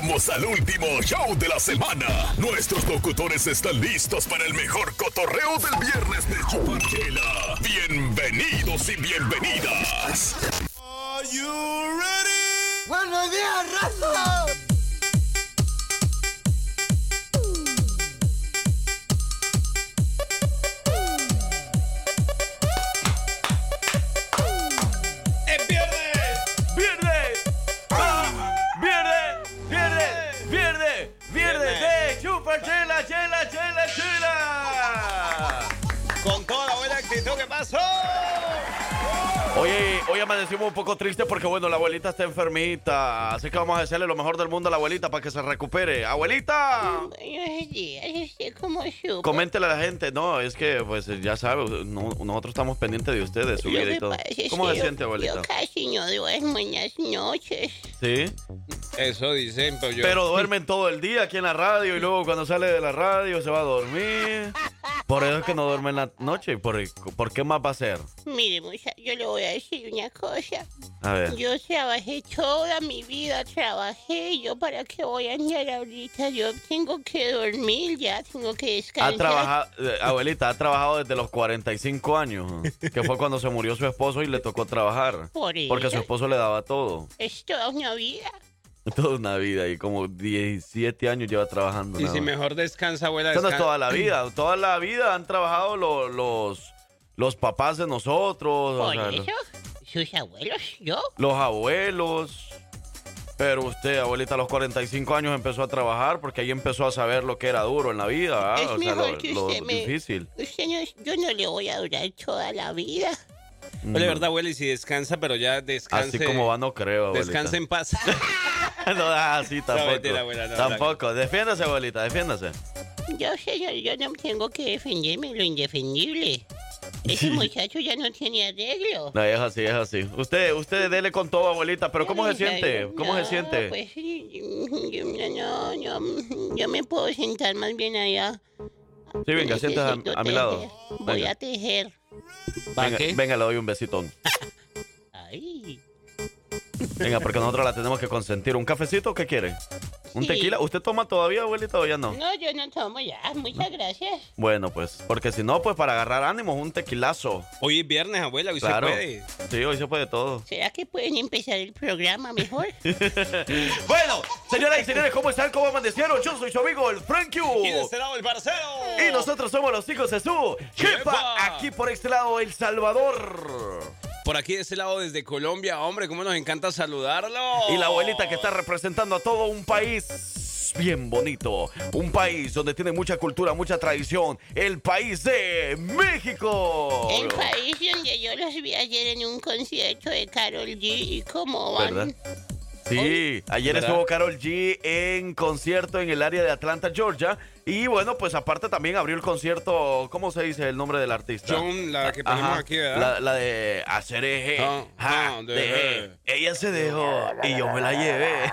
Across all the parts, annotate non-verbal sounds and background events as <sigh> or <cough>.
Llegamos al último show de la semana. Nuestros locutores están listos para el mejor cotorreo del viernes de Chuparchela. Bienvenidos y bienvenidas. Are you ready? ¡Buenos días, raza! Hoy amanecimos un poco triste porque, bueno, la abuelita está enfermita. Así que vamos a desearle lo mejor del mundo a la abuelita para que se recupere. ¡Abuelita! ¿Cómo Coméntele a la gente. No, es que, pues, ya sabe, nosotros estamos pendientes de ustedes, su vida y todo. ¿Cómo se siente, abuelita? Yo casi no duermo en las noches. ¿Sí? Eso dicen, pero yo... Pero duermen todo el día aquí en la radio y luego cuando sale de la radio se va a dormir. Por eso es que no duerme en la noche. ¿Por, ¿por qué más va a ser? Mire, mucha, yo le voy a decir una cosa. A ver. Yo trabajé toda mi vida, trabajé. Yo para qué voy a andar ahorita. Yo tengo que dormir ya, tengo que descansar. Ha trabajado, eh, abuelita, ha trabajado desde los 45 años, <laughs> que fue cuando se murió su esposo y le tocó trabajar. Por Porque su esposo le daba todo. Es toda una vida. <laughs> Toda una vida y como 17 años lleva trabajando. Y si mejor descansa, abuela. Descansa. toda la <clears throat> vida. Toda la vida han trabajado los, los, papás de nosotros. ¿Sus abuelos? ¿Yo? Los abuelos. Pero usted, abuelita, a los 45 años empezó a trabajar porque ahí empezó a saber lo que era duro en la vida. Es mejor que usted me, difícil. yo no le voy a durar toda la vida. No. de verdad, abuela, y si descansa, pero ya descanse. Así como va, no creo, abuelita. Descansa en paz. <laughs> no, así tampoco. tampoco. Defiéndase, abuelita, defiéndase. Yo, señor, yo no tengo que defenderme lo indefendible. Ese muchacho ya no tiene arreglo. No, es así, es así. Usted, usted dele con todo, abuelita, pero ¿cómo se siente? ¿Cómo se siente? Pues, yo, no, no, yo me puedo sentar más bien allá. Sí, venga, sienta a, mi lado. Voy a tejer. venga, venga, le doy un besitón. <laughs> Ay. Venga, porque nosotros la tenemos que consentir. ¿Un cafecito? ¿Qué quiere? ¿Un tequila? ¿Usted toma todavía, abuelita, o ya no? No, yo no tomo ya. Muchas gracias. Bueno, pues, porque si no, pues para agarrar ánimos, un tequilazo. Hoy es viernes, abuela, hoy se puede. Sí, hoy se puede todo. ¿Será que pueden empezar el programa mejor? <laughs> bueno, señoras y señores, ¿cómo están? ¿Cómo amanecieron? Yo soy su amigo, el Frank Y de este lado, el parcero. Y nosotros somos los hijos de su jefa. Aquí por este lado, El Salvador por aquí de ese lado desde Colombia. Hombre, cómo nos encanta saludarlo. Y la abuelita que está representando a todo un país bien bonito. Un país donde tiene mucha cultura, mucha tradición. El país de México. El país donde yo los vi ayer en un concierto de Carol G. ¿Y cómo van? Sí, ayer estuvo Carol G en concierto en el área de Atlanta, Georgia. Y bueno, pues aparte también abrió el concierto, ¿cómo se dice el nombre del artista? John, la que ponemos aquí, ¿verdad? La, de hacer eje, Ella se dejó y yo me la llevé.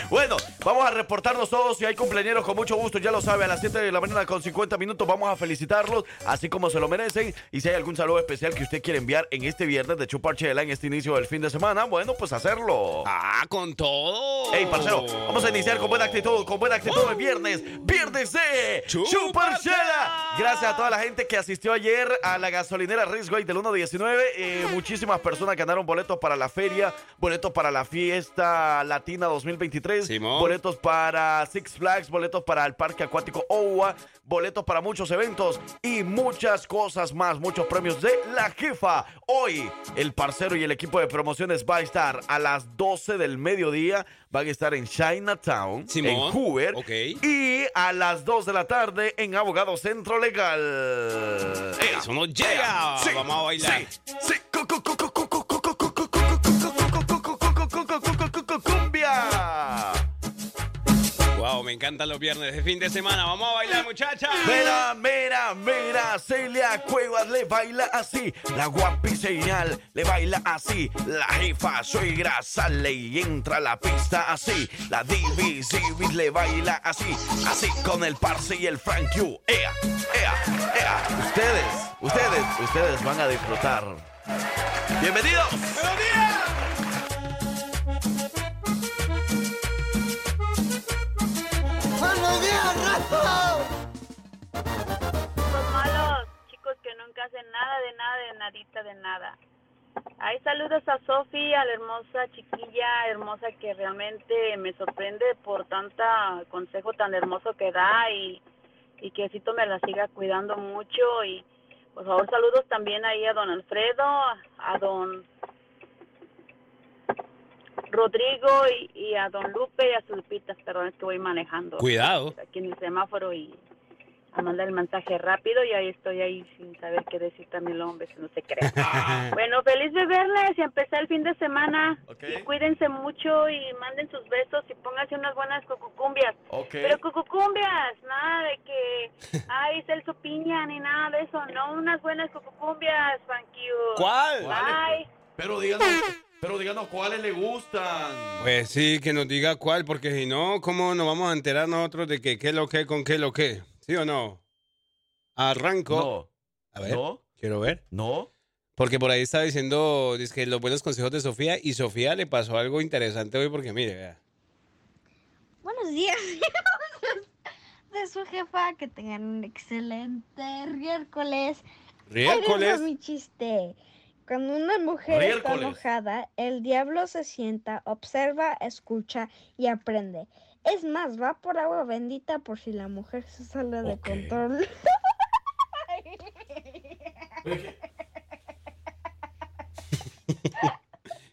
<laughs> bueno, vamos a reportarnos todos. Si hay cumpleaños, con mucho gusto, ya lo sabe, a las 7 de la mañana con 50 minutos vamos a felicitarlos, así como se lo merecen. Y si hay algún saludo especial que usted quiere enviar en este viernes de Chuparchela, en este inicio del fin de semana, bueno, pues hacerlo. Ah, con todo. Hey, parcero, vamos a iniciar con buena actitud, con buena actitud el viernes. Viernes de Chuparchela. Gracias a toda la gente que asistió ayer a la gasolinera Ridgeway del 119. Eh, muchísimas personas ganaron boletos para la feria, boletos para la fiesta latina 2023, boletos para Six Flags, boletos para el parque acuático OWA, boletos para muchos eventos y muchas cosas más, muchos premios de la jefa. Hoy el parcero y el equipo de promociones va a estar a las 12 del mediodía van a estar en Chinatown, en Hoover. Y a las 2 de la tarde en Abogado Centro Legal. Eso no llega. Vamos a bailar. Sí, Wow, me encantan los viernes de fin de semana. Vamos a bailar, muchachas. Mira, mira, mira. Celia Cuevas le baila así. La guapi señal le baila así. La jefa suegra sale y entra a la pista así. La Divi le baila así. Así con el Parse y el Frank Q. Ea, ea, ea. Ustedes, ustedes, ustedes van a disfrutar. Bienvenidos. ¡Buenos días! Raza! Los malos chicos que nunca hacen nada de nada, de nadita, de nada. Hay saludos a Sofi, a la hermosa chiquilla, hermosa que realmente me sorprende por tanta consejo tan hermoso que da y, y que Cito me la siga cuidando mucho. Y por favor, saludos también ahí a don Alfredo, a don Rodrigo y, y a don Lupe y a sus Lupitas, perdón, es que voy manejando. Cuidado. Aquí en el semáforo y a mandar el mensaje rápido y ahí estoy ahí sin saber qué decir también el hombre, si no se crea. <laughs> bueno, feliz de verles y empezar el fin de semana. Ok. Y cuídense mucho y manden sus besos y pónganse unas buenas cucucumbias. Ok. Pero cucucumbias, nada de que, <laughs> ay, Celso Piña, ni nada de eso, no, unas buenas cucucumbias, thank you. ¿Cuál? Bye. Pero díganos, pero díganos cuáles le gustan. Pues sí, que nos diga cuál, porque si no, ¿cómo nos vamos a enterar nosotros de que qué lo que con qué lo que? ¿Sí o no? Arranco. No, A ver, no, quiero ver. no. Porque por ahí está diciendo que los buenos consejos de Sofía y Sofía le pasó algo interesante hoy porque mire, vea. Buenos días, <laughs> de su jefa, que tengan un excelente miércoles. Miércoles. mi chiste. Cuando una mujer está enojada, el diablo se sienta, observa, escucha y aprende. Es más, va por agua bendita por si la mujer se sale de control. <laughs>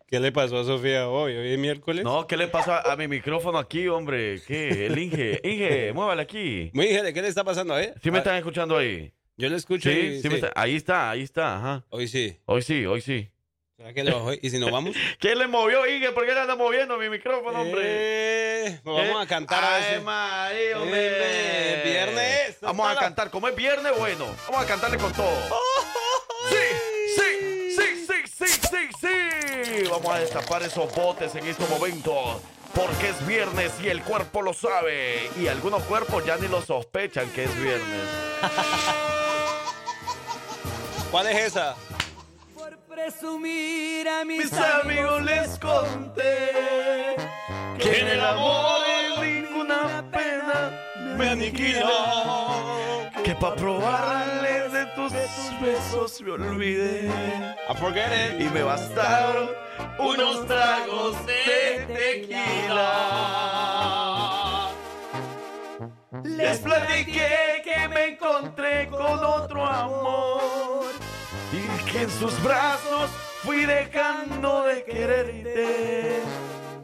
¿Qué le pasó a Sofía hoy? Hoy es miércoles. No, ¿qué le pasa a mi micrófono aquí, hombre? ¿Qué? El Inge. Inge, muévale aquí. Muy bien, ¿qué le está pasando a él? ¿Sí me Ah, están escuchando ahí? Yo le escucho Sí, y- sí, sí. está- ahí está, ahí está, ajá. Hoy sí. Hoy sí, hoy sí. ¿Será que le bajó? ¿Y si nos vamos? <laughs> ¿Quién le movió, Inge? ¿Por qué le anda moviendo mi micrófono, hombre? Eh, pues vamos Eh, a cantar a Ay, veces. María, hombre. Eh, viernes. Vamos a la- cantar. Como es viernes, bueno. Vamos a cantarle con todo. Sí, sí, sí, sí, sí, sí, sí. Vamos a destapar esos botes en estos momentos. Porque es viernes y el cuerpo lo sabe. Y algunos cuerpos ya ni lo sospechan que es viernes. <laughs> ¿Cuál es esa? Por presumir a mis, Mis amigos les conté que en el amor ninguna pena me aniquiló. Que pa' probarle de tus besos me olvidé. I forget Y it. me bastaron unos tragos de tequila. Les platiqué que me encontré con otro amor y que en sus brazos fui dejando de quererte.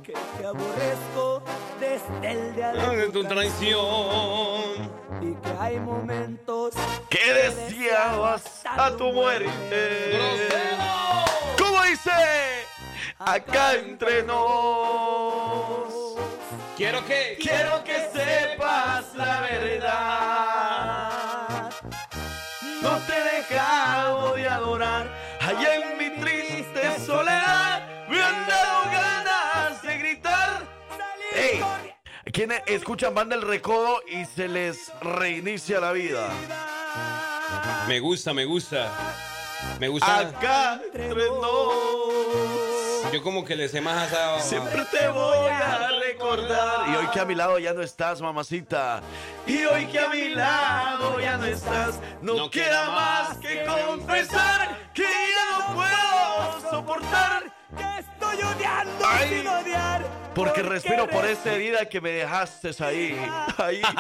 que te aborrezco desde el día De tu traición. y que hay momentos Que deseabas a tu muerte. ¿Cómo dice? Acá entre nos. Quiero que. Quiero que sepas la verdad. ¿Quiénes escuchan Banda El Recodo y se les reinicia la vida? Me gusta, me gusta. Me gusta. Acá entre nos. Yo como que le sé más a Siempre te voy a recordar. Y hoy que a mi lado ya no estás, mamacita. Y hoy que a mi lado ya no estás, no, No queda queda más que confesar que ya no puedo soportar. que estoy odiando Ay, sin odiar Porque respiro por esa herida que me dejaste ahí. <laughs> Ahí. <laughs>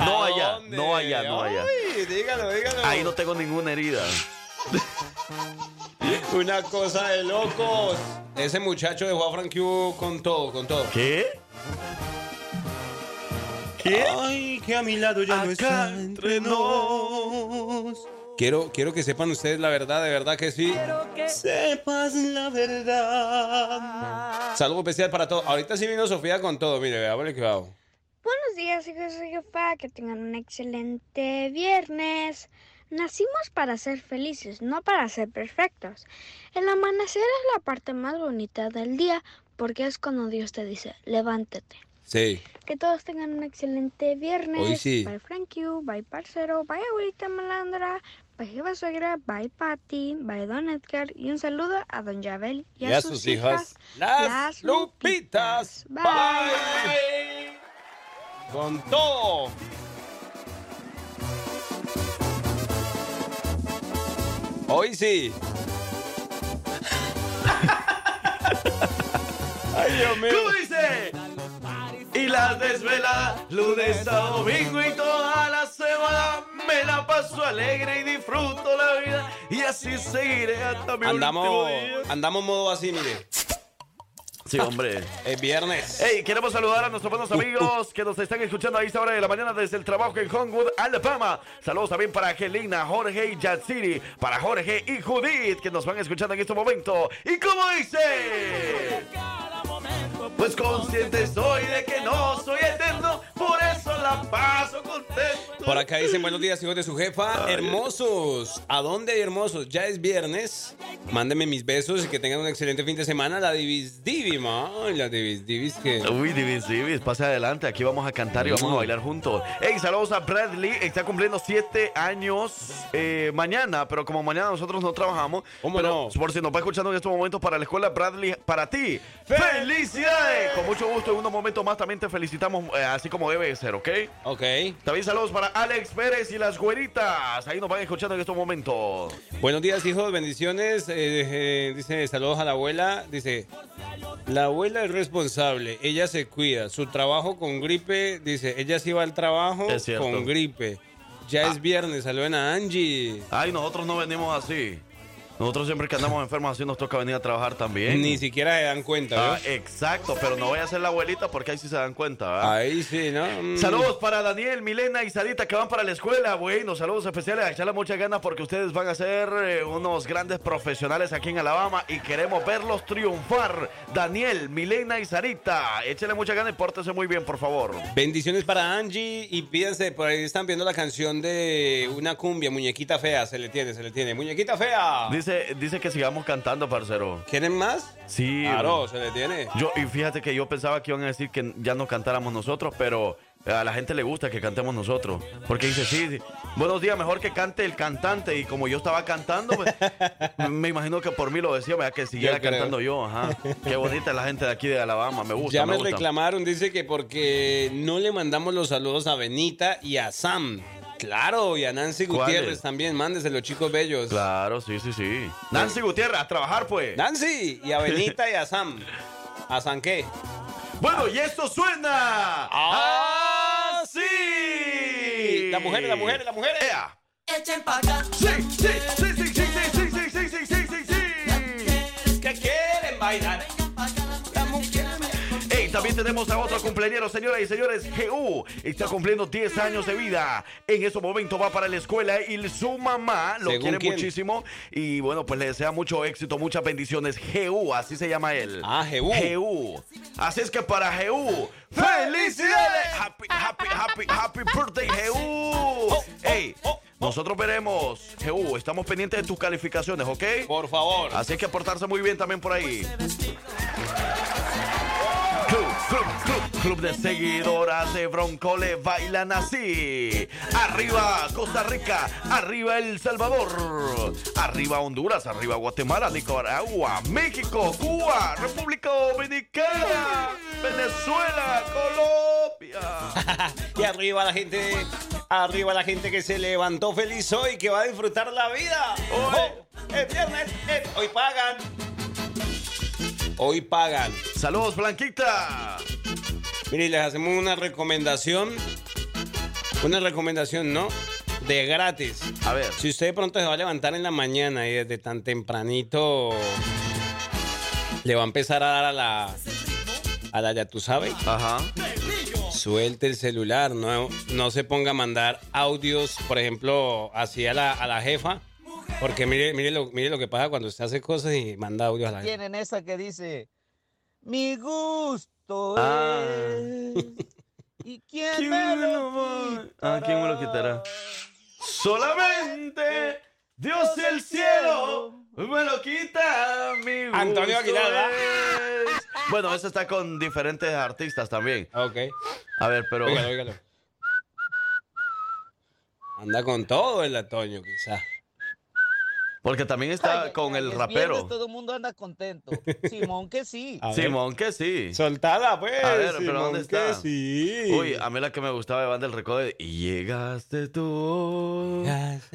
No allá, no allá, no allá. Ay, dígalo, dígalo. Ahí no tengo ninguna herida. <laughs> Una cosa de locos. Ese muchacho dejó a Frank Q con todo, con todo. ¿Qué? ¿Qué? Ay, que a mi lado ya no está entre entre nos. Quiero, quiero que sepan ustedes la verdad, de verdad que sí. que- Sepas la verdad. Saludo especial para todos. Ahorita sí vino Sofía con todo. Mire, veámosle que va. Buenos días, hijos de jefa, que tengan un excelente viernes. Nacimos para ser felices, no para ser perfectos. El amanecer es la parte más bonita del día porque es cuando Dios te dice, levántate. Sí. Que todos tengan un excelente viernes. Hoy sí. Bye Frank you, bye parcero, bye abuelita malandra, bye jeva suegra, bye Patty, bye Don Edgar y un saludo a Don Yabel y, Y a sus hijas, las, Lupitas. Bye. Con todo. Hoy sí. <laughs> Ay, Dios mío. ¿Cómo dice? Las desveladas, lunes a domingo y toda la semana me la paso alegre y disfruto la vida y así seguiré hasta mi último Andamos, día. andamos modo así, mire. Sí, hombre. <laughs> Es viernes. Hey, queremos saludar a nuestros Uh, buenos amigos que nos están escuchando a esta hora de la mañana desde el trabajo en Homewood, Alabama. Saludos también para Angelina, Jorge y Yatsiri, para Jorge y Judith que nos van escuchando en este momento. ¿Y cómo dice? Pues consciente soy de que no soy eterno, por eso la paso contento. Por acá dicen buenos días, hijos de su jefa. Hermosos. ¿A dónde hay hermosos? Ya es viernes. Mándenme mis besos y que tengan un excelente fin de semana. La Divis Divi, man. La Divis Divis que. Uy, Divis, Divis, pase adelante. Aquí vamos a cantar y vamos a bailar juntos. Hey, saludos a Bradley. Está cumpliendo siete años eh, mañana, pero como mañana nosotros no trabajamos. ¿Cómo pero no? Por si nos va escuchando en estos momentos para la escuela, Bradley, para ti. ¡Felicidades! Con mucho gusto, en unos momentos más también te felicitamos, eh, así como debe ser, ¿ok? Ok. También saludos para Alex Pérez y las güeritas. Ahí nos van escuchando en estos momentos. Buenos días, hijos. Bendiciones. Eh, eh, dice saludos a la abuela. Dice, la abuela es responsable. Ella se cuida. Su trabajo con gripe. Dice, ella sí va al trabajo con gripe. Ya es viernes. Saluden a Angie. Ay, nosotros no venimos así. Nosotros siempre que andamos enfermos así nos toca venir a trabajar también. Ni siquiera se dan cuenta, Ah, ¿ves? exacto, pero no voy a ser la abuelita porque ahí sí se dan cuenta, ¿verdad? Ahí sí, ¿no? Mm. Saludos para Daniel, Milena y Sarita que van para la escuela. Bueno, saludos especiales. Echarle muchas ganas porque ustedes van a ser eh, unos grandes profesionales aquí en Alabama y queremos verlos triunfar. Daniel, Milena y Sarita, échale muchas ganas y pórtese muy bien, por favor. Bendiciones para Angie y pídense, por ahí están viendo la canción de una cumbia, Muñequita Fea, se le tiene, se le tiene. Muñequita Fea. Dice, dice que sigamos cantando, parcero. ¿Quieren más? Sí. Claro, se le tiene. Yo, y fíjate que yo pensaba que iban a decir que ya no cantáramos nosotros, pero a la gente le gusta que cantemos nosotros. Porque dice, sí, buenos días, mejor que cante el cantante. Y como yo estaba cantando, pues, <laughs> me imagino que por mí lo decía, ¿verdad? que siguiera Yo cantando yo. Ajá. Qué bonita la gente de aquí de Alabama, me gusta. Ya me me gusta. reclamaron, dice que porque no le mandamos los saludos a Benita y a Sam. Claro, y a Nancy. Gutiérrez también, mándese los chicos bellos. Claro, sí, sí, sí. Nancy Gutiérrez, a trabajar pues. Nancy y a Benita y a Sam. ¿A Sam qué? Bueno, y esto suena así. La mujer, la mujer, la mujer. Ea. Echen pa' acá. Sí, sí, sí, sí, sí, sí, sí, sí, sí, sí, sí, sí, sí. Que quieren bailar. También tenemos a otro cumpleañero, señoras y señores. GU está cumpliendo 10 años de vida. En ese momento va para la escuela y su mamá lo ¿Según quiere quién? muchísimo. Y bueno, pues le desea mucho éxito, muchas bendiciones. GU, así se llama él. Ah, GU. GU. Así es que para GU, ¡felicidades! Happy, happy, happy, happy birthday, GU. Ey, nosotros veremos, GU, estamos pendientes de tus calificaciones, ¿ok? Por favor. Así que portarse muy bien también por ahí. Club, club, club, club de seguidoras de Broncole bailan así. Arriba Costa Rica, arriba El Salvador, arriba Honduras, arriba Guatemala, Nicaragua, México, Cuba, República Dominicana, Venezuela, Colombia. <laughs> Y arriba la gente, arriba la gente que se levantó feliz hoy, que va a disfrutar la vida. Hoy. Oh, es viernes, hoy pagan. Hoy pagan. Saludos, Blanquita. Mire, les hacemos una recomendación. Una recomendación, ¿no? De gratis. A ver, Si usted de pronto se va a levantar en la mañana y desde tan tempranito le va a empezar a dar a la. A la, ya tú sabes. ajá. Suelte el celular, no, no se ponga a mandar audios, por ejemplo, así a la, a la jefa. Porque mire, mire, lo, mire lo que pasa cuando usted hace cosas y manda audios a la jefa. Tienen esa que dice, mi gusto Ah. es. ¿Y quién, me lo quitará? Ah, ¿quién me lo quitará? Solamente Dios y el cielo me lo quita mi gusto Antonio Aguilar, es. Bueno, eso está con diferentes artistas también. Ok. A ver, pero Óigalo, óigalo. Anda con todo el Antonio, quizá. Porque también está Ay, con ay, el rapero. viernes, todo el mundo anda contento. Simón que sí. Simón, que sí. Soltala, pues. A ver, pero ¿dónde que está? Sí. Uy, a mí la que me gustaba de Banda del Recodo es, Y llegaste tú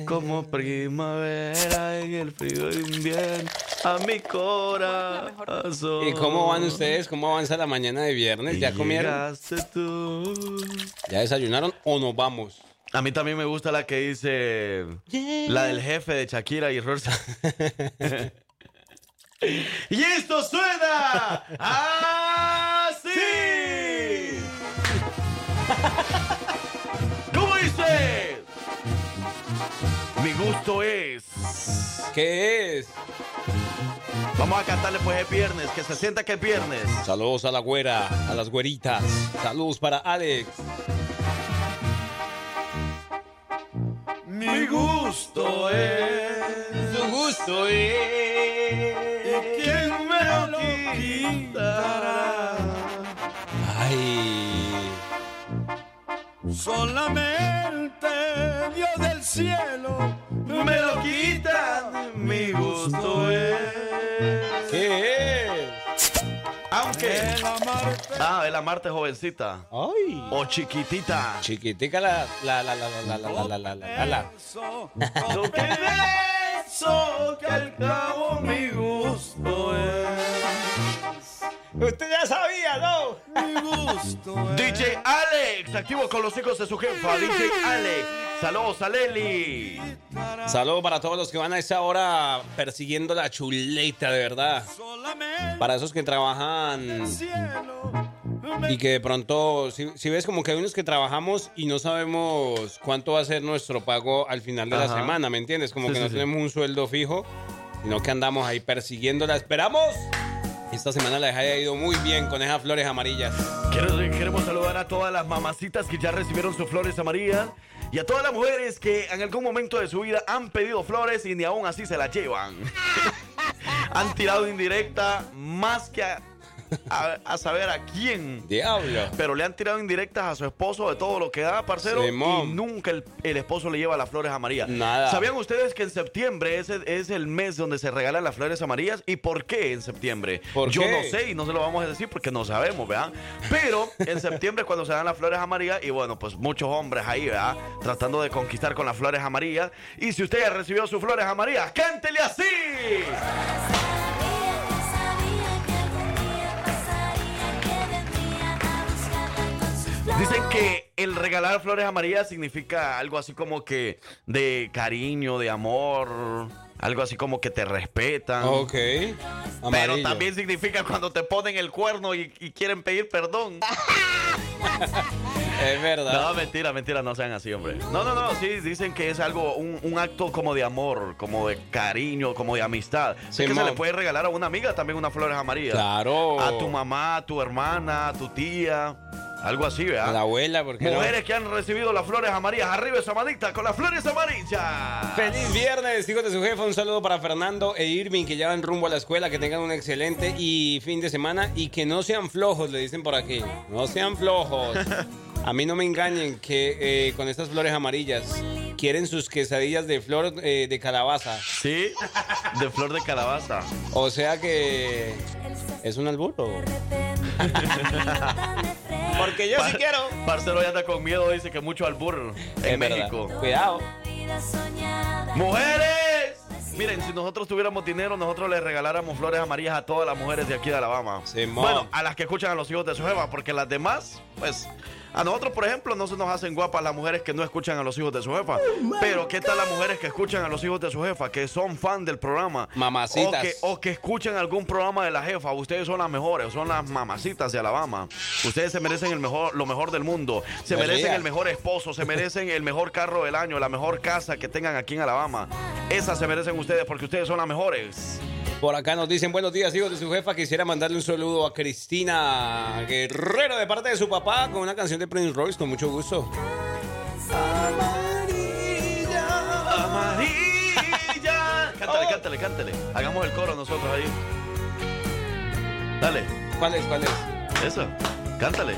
como primavera en el frío invierno a mi corazón. ¿Y cómo van ustedes? ¿Cómo avanza la mañana de viernes? ¿Ya comieron? Llegaste tú. ¿Ya desayunaron o nos vamos? A mí también me gusta la que dice la del jefe de Shakira y Rosa. <laughs> y esto suena así. ¿Cómo dice? Mi gusto es. ¿Qué es? Vamos a cantarle pues es viernes, que se sienta que es viernes. Saludos a la güera, a las güeritas. Saludos para Alex. Mi gusto es. Su gusto es. ¿Quién me lo quitará? Ay. Solamente Dios del cielo Me lo quitan, mi gusto es. ¿Qué es? Aunque. el amarte. Ah, el amarte jovencita. Ay. O chiquitita. Chiquitica la la la la la la la la la la que beso que al cabo mi gusto es. Usted ya sabía, ¿no? mi gusto es. DJ Alex, activo con los hijos de su jefa. DJ Alex. Saludos a Leli. Saludos para todos los que van a esa hora persiguiendo la chuleta, de verdad. Solamente Para esos que trabajan cielo. y que de pronto, si, si ves como que hay unos que trabajamos y no sabemos cuánto va a ser nuestro pago al final de la semana, ¿me entiendes? Como Sí, que sí, no sí. tenemos un sueldo fijo, sino que andamos ahí persiguiéndola. Esperamos. Esta semana les haya ido muy bien con esas flores amarillas. Queremos saludar a todas las mamacitas que ya recibieron sus flores amarillas y a todas las mujeres que en algún momento de su vida han pedido flores y ni aún así se las llevan. <laughs> han tirado indirecta más que a, a- a saber a quién. Diablo. Pero le han tirado indirectas a su esposo de todo lo que da, parcero. Simón. Y nunca el, el esposo le lleva las flores amarillas. Nada. ¿Sabían ustedes que en septiembre es es el mes donde se regalan las flores amarillas? ¿Y por qué en septiembre? ¿Por Yo qué? no sé y no se lo vamos a decir porque no sabemos, ¿verdad? Pero en septiembre es cuando se dan las flores amarillas y bueno, pues muchos hombres ahí, ¿verdad? Tratando de conquistar con las flores amarillas. Y si usted ya recibió sus flores amarillas, cántele así. Dicen que el regalar flores amarillas significa algo así como que de cariño, de amor, algo así como que te respetan. Ok. Pero Amarillo. también significa cuando te ponen el cuerno y, y quieren pedir perdón. <laughs> Es verdad. No, mentira, mentira, no sean así, hombre. No, no, no, sí, dicen que es algo, un, un acto como de amor, como de cariño, como de amistad. Sé que se le puede regalar a una amiga también unas flores amarillas. Claro. A tu mamá, a tu hermana, a tu tía, algo así, ¿verdad? A la abuela, porque no? Mujeres que han recibido las flores amarillas, arriba esa manita con las flores amarillas. Feliz viernes, hijos de su jefa. Un saludo para Fernando e Irving que ya van rumbo a la escuela. Que tengan un excelente y fin de semana y que no sean flojos, le dicen por aquí. No sean flojos. A mí no me engañen que eh, con estas flores amarillas quieren sus quesadillas de flor eh, de calabaza. Sí, de flor de calabaza. O sea que es un alburo. <laughs> Porque yo sí quiero. Marcelo ya anda con miedo, dice que mucho albur en Es verdad. México. Cuidado. ¡Mujeres! Miren, si nosotros tuviéramos dinero, nosotros les regaláramos flores amarillas a todas las mujeres de aquí de Alabama. Simón. Bueno, a las que escuchan a los hijos de su jefa, porque las demás, pues, a nosotros, por ejemplo, no se nos hacen guapas las mujeres que no escuchan a los hijos de su jefa. Pero, ¿qué tal las mujeres que escuchan a los hijos de su jefa, que son fan del programa? Mamacitas. O que, o que escuchan algún programa de la jefa. Ustedes son las mejores, son las mamacitas de Alabama. Ustedes se merecen el mejor, lo mejor del mundo. Se Buen merecen día. el mejor esposo, se merecen el mejor carro del año, la mejor casa que tengan aquí en Alabama. Esas se merecen ustedes porque ustedes son las mejores. Por acá nos dicen buenos días, hijos de su jefa. Quisiera mandarle un saludo a Cristina Guerrero de parte de su papá con una canción de Prince Royce, con mucho gusto. Amarilla. <laughs> Cántale, cántale, cántale. Hagamos el coro nosotros ahí. Dale, ¿Cuál es? ¿Cuál es? eso. Cántale.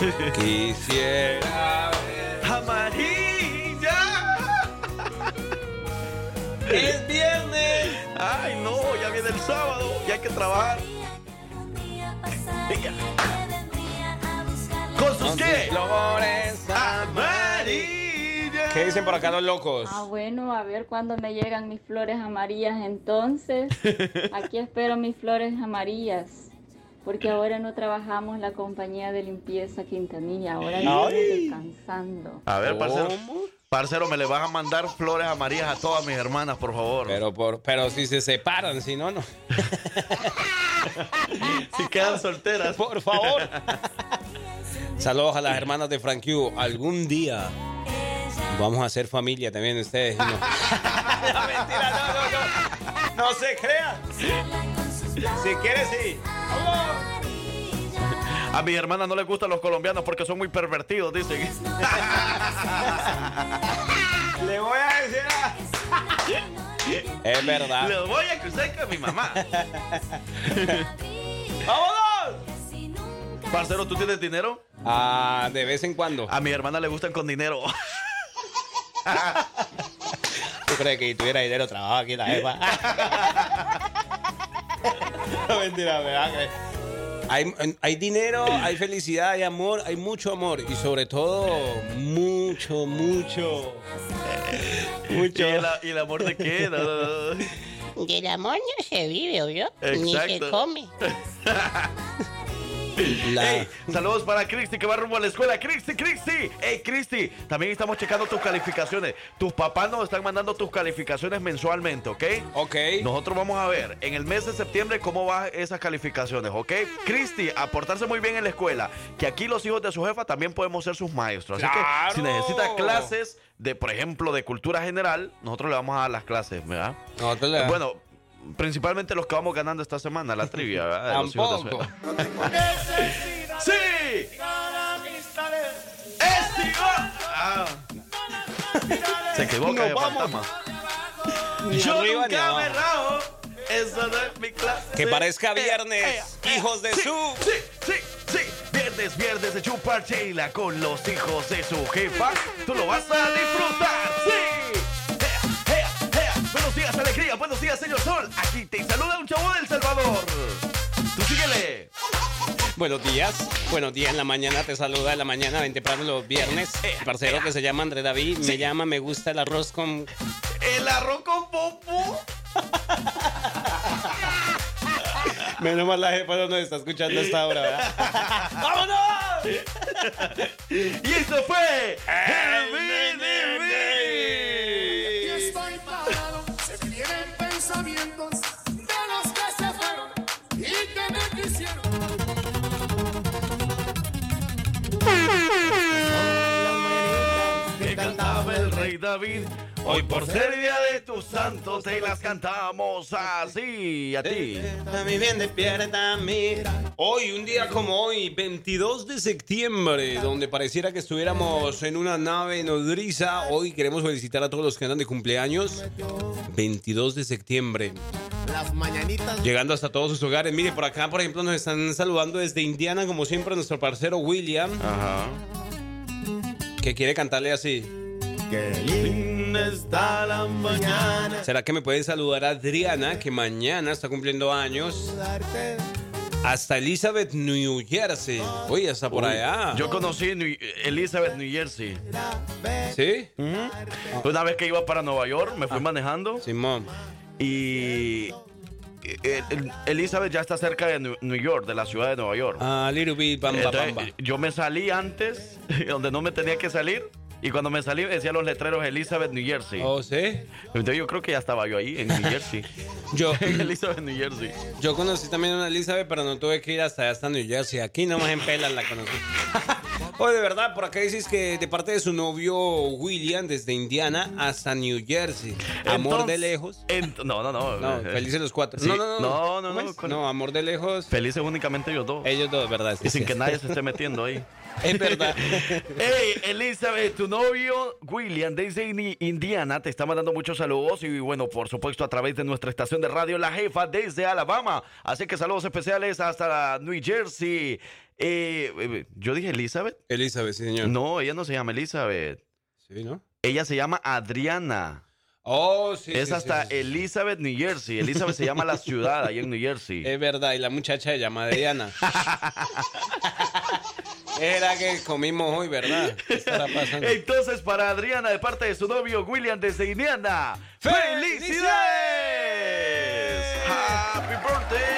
<laughs> Quisiera ver. Amarilla. <laughs> ¡Es viernes! Ay, no, ya viene el sábado, ya hay que trabajar. ¿Con sus qué? Flores Amarillas. ¿Qué dicen por acá los locos? Ah, bueno, a ver cuándo me llegan mis flores amarillas entonces. <laughs> Aquí espero mis flores amarillas. Porque ahora no trabajamos la compañía de limpieza Quintanilla, ahora estamos descansando. A ver, parcero. Parcero, me le vas a mandar flores amarillas a todas mis hermanas, por favor. Pero, por, pero si se separan, si no, no. <laughs> si quedan solteras. Por favor. <laughs> Saludos a las hermanas de Frank Q. Algún día vamos a ser familia también ustedes. No, <laughs> No, mentira, no, no, no. No se crean. Si quieres, sí. A mi hermana no les gustan los colombianos porque son muy pervertidos, dicen. <laughs> Le voy a decir. a- <laughs> Es verdad. Les voy a cruzar con mi mamá. ¡Vámonos! Parcero, ¿tú tienes dinero? Ah, de vez en cuando. A mi hermana le gustan con dinero. <laughs> ¿Tú crees que si tuviera dinero trabajaba aquí en la jefa? <laughs> no, mentira, ¿verdad? que Hay, hay dinero, hay felicidad, hay amor, hay mucho amor y sobre todo mucho, mucho, <laughs> ¿Y mucho. el, y el amor de qué? No, no, no. Del amor no se vive, ¿oyó? Ni se come. Ey, saludos para Cristi que va rumbo a la escuela. Cristi, Cristi. Hey, Cristi, también estamos checando tus calificaciones. Tus papás nos están mandando tus calificaciones mensualmente, ¿ok? Ok. Nosotros vamos a ver en el mes de septiembre cómo van esas calificaciones, ¿ok? Cristi, a portarse muy bien en la escuela. Que aquí los hijos de su jefa también podemos ser sus maestros. Así ¡Claro! que si necesita clases de, por ejemplo, de cultura general, nosotros le vamos a dar las clases, ¿verdad? Nosotros le- Bueno, principalmente los que vamos ganando esta semana, la trivia, ¿verdad? De Tampoco. <laughs> <laughs> ¡Sí! Ah. Se equivoca Nos de fantasma. Ni Yo arriba ni nunca me rajo. Eso no es mi clase. Que parezca Eh, viernes, eh, eh, hijos de sí, su- Sí, sí, sí. Viernes, viernes de chupar chela con los hijos de su jefa. Tú lo vas a disfrutar. Días. Buenos días, señor Sol. Aquí te saluda un chavo del Salvador. Tú síguele. Buenos días, buenos días en la mañana, te saluda en la mañana, ven temprano los viernes. El parcero que se llama André David, me llama, me gusta el arroz con... El arroz con popo. Menos mal la jefa no nos está escuchando hasta ahora, ¿verdad? ¡Vámonos! Y esto fue el que cantaba el rey David. Hoy por ser día de tus santos te las cantamos así a ti. Mi bien despierta, mira. Hoy, un día como hoy, 22 de septiembre, donde pareciera que estuviéramos en una nave nodriza, hoy queremos felicitar a todos los que andan de cumpleaños. 22 de septiembre. Las mañanitas. Llegando hasta todos sus hogares. Mire, por acá, por ejemplo, nos están saludando desde Indiana, como siempre, nuestro parcero William, Ajá. que quiere cantarle así. Qué linda está la mañana. ¿Será que me pueden saludar a Adriana, que mañana está cumpliendo años? Hasta Elizabeth, New Jersey. Uy, hasta por allá. Yo conocí New- Elizabeth, New Jersey. ¿Sí? Una vez que iba para Nueva York, me fui manejando Simón. y eh, el- Elizabeth ya está cerca de New York, de la ciudad de Nueva York. A little bit, bamba, Entonces, bamba. yo me salí antes, <laughs> donde no me tenía que salir. Y cuando me salí, decía los letreros Elizabeth, New Jersey. ¿Oh, sí? Entonces yo creo que ya estaba yo ahí, en New Jersey. <laughs> Yo, en <laughs> Elizabeth, New Jersey. yo conocí también a una Elizabeth, pero no tuve que ir hasta allá, hasta New Jersey. Aquí nomás en Pelas la conocí. <laughs> Oye, de verdad, por acá dices que de parte de su novio William, desde Indiana hasta New Jersey. Amor Entonces- de lejos. No, no, no. No, felices los cuatro. Sí. No, no, no. No, no, ¿Cómo no, No, amor de lejos. Felices únicamente ellos dos. Ellos dos, ¿verdad? Sí, y sin sí. que nadie se esté metiendo ahí. <laughs> Es verdad. <laughs> Hey, Elizabeth, tu novio William desde Indiana te está mandando muchos saludos y bueno, por supuesto a través de nuestra estación de radio La Jefa desde Alabama. Así que saludos especiales hasta New Jersey. Eh, eh, yo dije Elizabeth. Elizabeth, sí, señor. No, ella no se llama Elizabeth. Sí, ¿no? Ella se llama Adriana. Oh, sí. es sí, hasta sí. Elizabeth, New Jersey. Elizabeth se llama la ciudad ahí en New Jersey. Es verdad, y la muchacha se llama Diana. <laughs> Era que comimos hoy, ¿verdad? ¿Qué estará pasando? Entonces, para Adriana, de parte de su novio William desde Indiana, ¡Felicidades! ¡Happy birthday!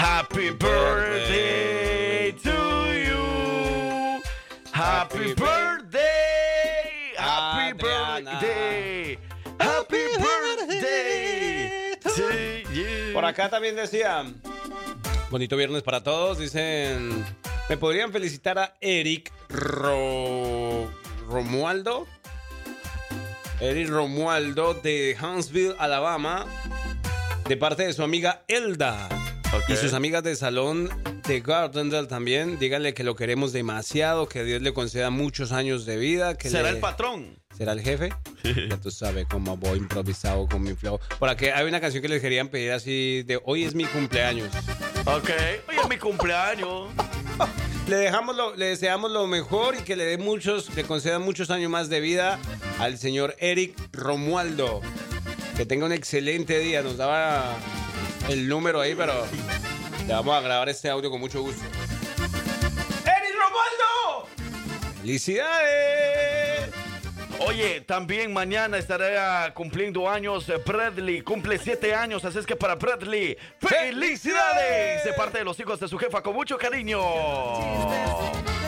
Happy birthday to you. Happy birthday. Happy birthday. Happy birthday to you. Por acá también decían, bonito viernes para todos, dicen, ¿me podrían felicitar a Eric Ro- Romualdo? Eric Romualdo de Huntsville, Alabama, de parte de su amiga Elda. Y sus amigas de salón de Gardendale también, díganle que lo queremos demasiado, que Dios le conceda muchos años de vida. Que ¿Será le- el patrón? ¿Será el jefe? <laughs> Ya tú sabes cómo voy improvisado con mi flow. Por aquí hay una canción que les querían pedir así de hoy es mi cumpleaños. Ok, hoy es mi cumpleaños. <laughs> Le dejamos lo, le deseamos lo mejor y que le dé muchos, le conceda muchos años más de vida al señor Eric Romualdo. Que tenga un excelente día. Nos daba el número ahí, pero le vamos a grabar este audio con mucho gusto. ¡Eric Romualdo! ¡Felicidades! Oye, también mañana estará cumpliendo años eh, Bradley, cumple siete años, así es que para Bradley, ¡felicidades! De parte de los hijos de su jefa, con mucho cariño.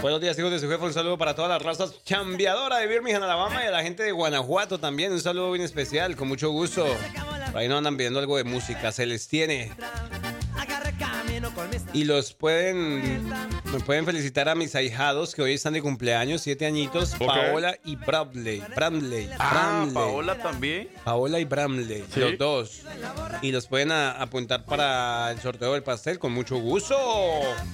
Buenos días, hijos de su jefe. Un saludo para todas las razas chambeadoras de Birmingham, Alabama y a la gente de Guanajuato también. Un saludo bien especial, con mucho gusto. Ahí no andan pidiendo algo de música, se les tiene. Y los pueden, me pueden felicitar a mis ahijados que hoy están de cumpleaños, siete añitos. Paola y Bradley. Ah, Bramley. Paola también. Paola y Bramley, Sí. los dos. Y los pueden a- apuntar para el sorteo del pastel con mucho gusto.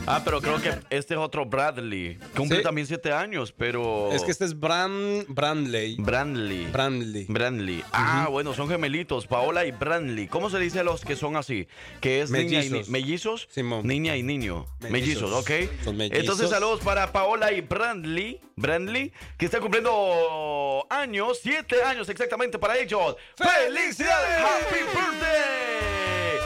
Ah, pero creo que este es otro Bradley. Cumple Sí. también siete años, pero... Es que este es Bram, Bramley. Brandley. Bramley. Brandley. Ah, bueno, son gemelitos, Paola y Brandley. ¿Cómo se dice a los que son así? Que es niña y ni- Mellizos. mellizos, Simón. niña y niño. Mellizos. Mellizos, ¿ok? Son mellizos. Entonces, saludos para Paola y Brandley, Brandley, que están cumpliendo años, siete años exactamente para ellos. ¡Felicidades! ¡Happy birthday!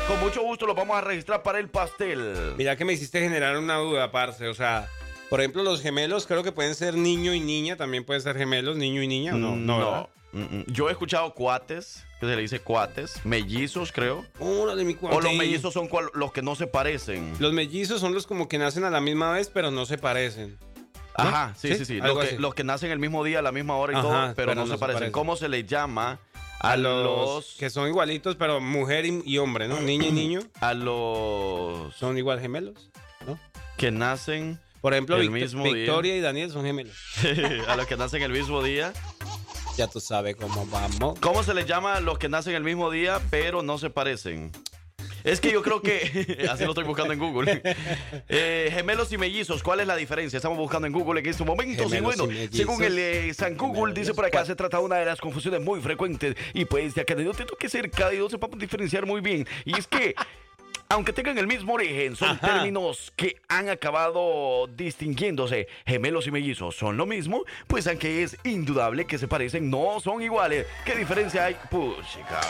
Con mucho gusto los vamos a registrar para el pastel. Mira que me hiciste generar una duda, parce. O sea, por ejemplo, los gemelos creo que pueden ser niño y niña. También pueden ser gemelos, niño y niña. ¿o no, no, ¿verdad? Mm, mm. Yo he escuchado cuates, que se le dice cuates, mellizos, creo. Órale, mi cuate. O los mellizos son cual- los que no se parecen. Los mellizos son los como que nacen a la misma vez, pero no se parecen. Ajá, sí, ¿Sí? sí, Los que, así. los que nacen el mismo día, a la misma hora y Ajá, todo, pero, no, se, parecen. parecen. ¿Cómo se les llama a, A los, los que son igualitos, pero mujer y, y hombre, ¿no? Niña y <clears throat> niño a los son igual gemelos, ¿no? que nacen Por ejemplo, El Vict- mismo día. Victoria y Daniel son gemelos. <laughs> a los que nacen el mismo día? Ya tú sabes cómo vamos. ¿Cómo se les llama a los que nacen el mismo día, pero no se parecen? Es que yo creo que, <laughs> así lo estoy buscando en Google. <laughs> Eh, gemelos y mellizos, ¿cuál es la diferencia? Estamos buscando en Google en estos momentos. y Gemelos bueno, y mellizos. según el eh, San Google, dice por acá, se trata de una de las confusiones muy frecuentes. Y pues, ya que de tengo que ser cada dos sepamos diferenciar muy bien. Y es que. Aunque tengan el mismo origen, son Ajá. términos que han acabado distinguiéndose. Gemelos y mellizos son lo mismo, pues aunque es indudable que se parecen, no son iguales. ¿Qué diferencia hay? Puchica,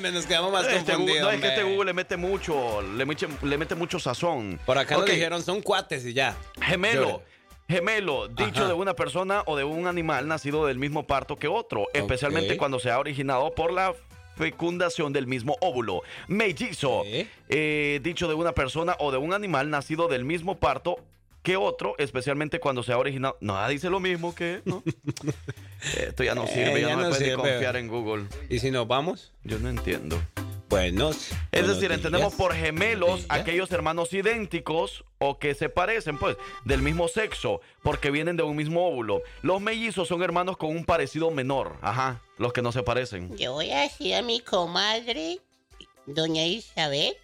ver. <laughs> Nos quedamos más Este confundidos. no, es que este. Google le mete mucho, le mete, le mete mucho sazón. Por acá Ok, nos dijeron son cuates y ya. Gemelo. Gemelo, dicho Ajá. de una persona o de un animal nacido del mismo parto que otro, especialmente cuando se ha originado por la fecundación del mismo óvulo. Mellizo, ¿Eh? eh, dicho de una persona o de un animal nacido del mismo parto que otro, especialmente cuando se ha originado. No, dice lo mismo que. ¿no? <laughs> Esto ya no sirve, Eh, ya, ya no me no sirve. confiar en Google. ¿Y si nos vamos? Yo no entiendo. Buenos. Es buenos decir, entendemos días. por gemelos aquellos hermanos idénticos o que se parecen, pues, del mismo sexo, porque vienen de un mismo óvulo. Los mellizos son hermanos con un parecido menor, ajá, los que no se parecen. Yo voy a decir a mi comadre, doña Isabel,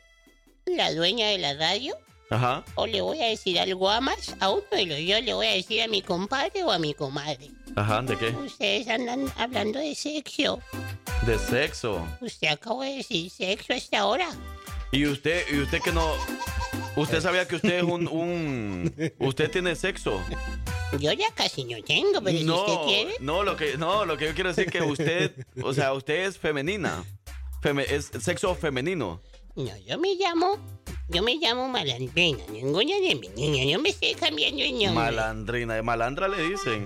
la dueña de la radio, Ajá. o le voy a decir algo a más, a uno de los yo le voy a decir a mi compadre o a mi comadre. Ajá, ¿de qué? Ustedes andan hablando de sexo. De sexo. Usted acabó de decir sexo hasta ahora. Y usted, y usted que no. ¿Usted sabía que usted es un, un- usted tiene sexo? Yo ya casi no tengo, pero si No, usted quiere. no, lo que, no, lo que yo quiero decir que usted, o sea, usted es femenina, Feme- es sexo femenino. No, yo me llamo. Yo me llamo Malandrina. Ninguna de mis niñas. Yo me estoy cambiando el nombre. Malandrina, malandra le dicen.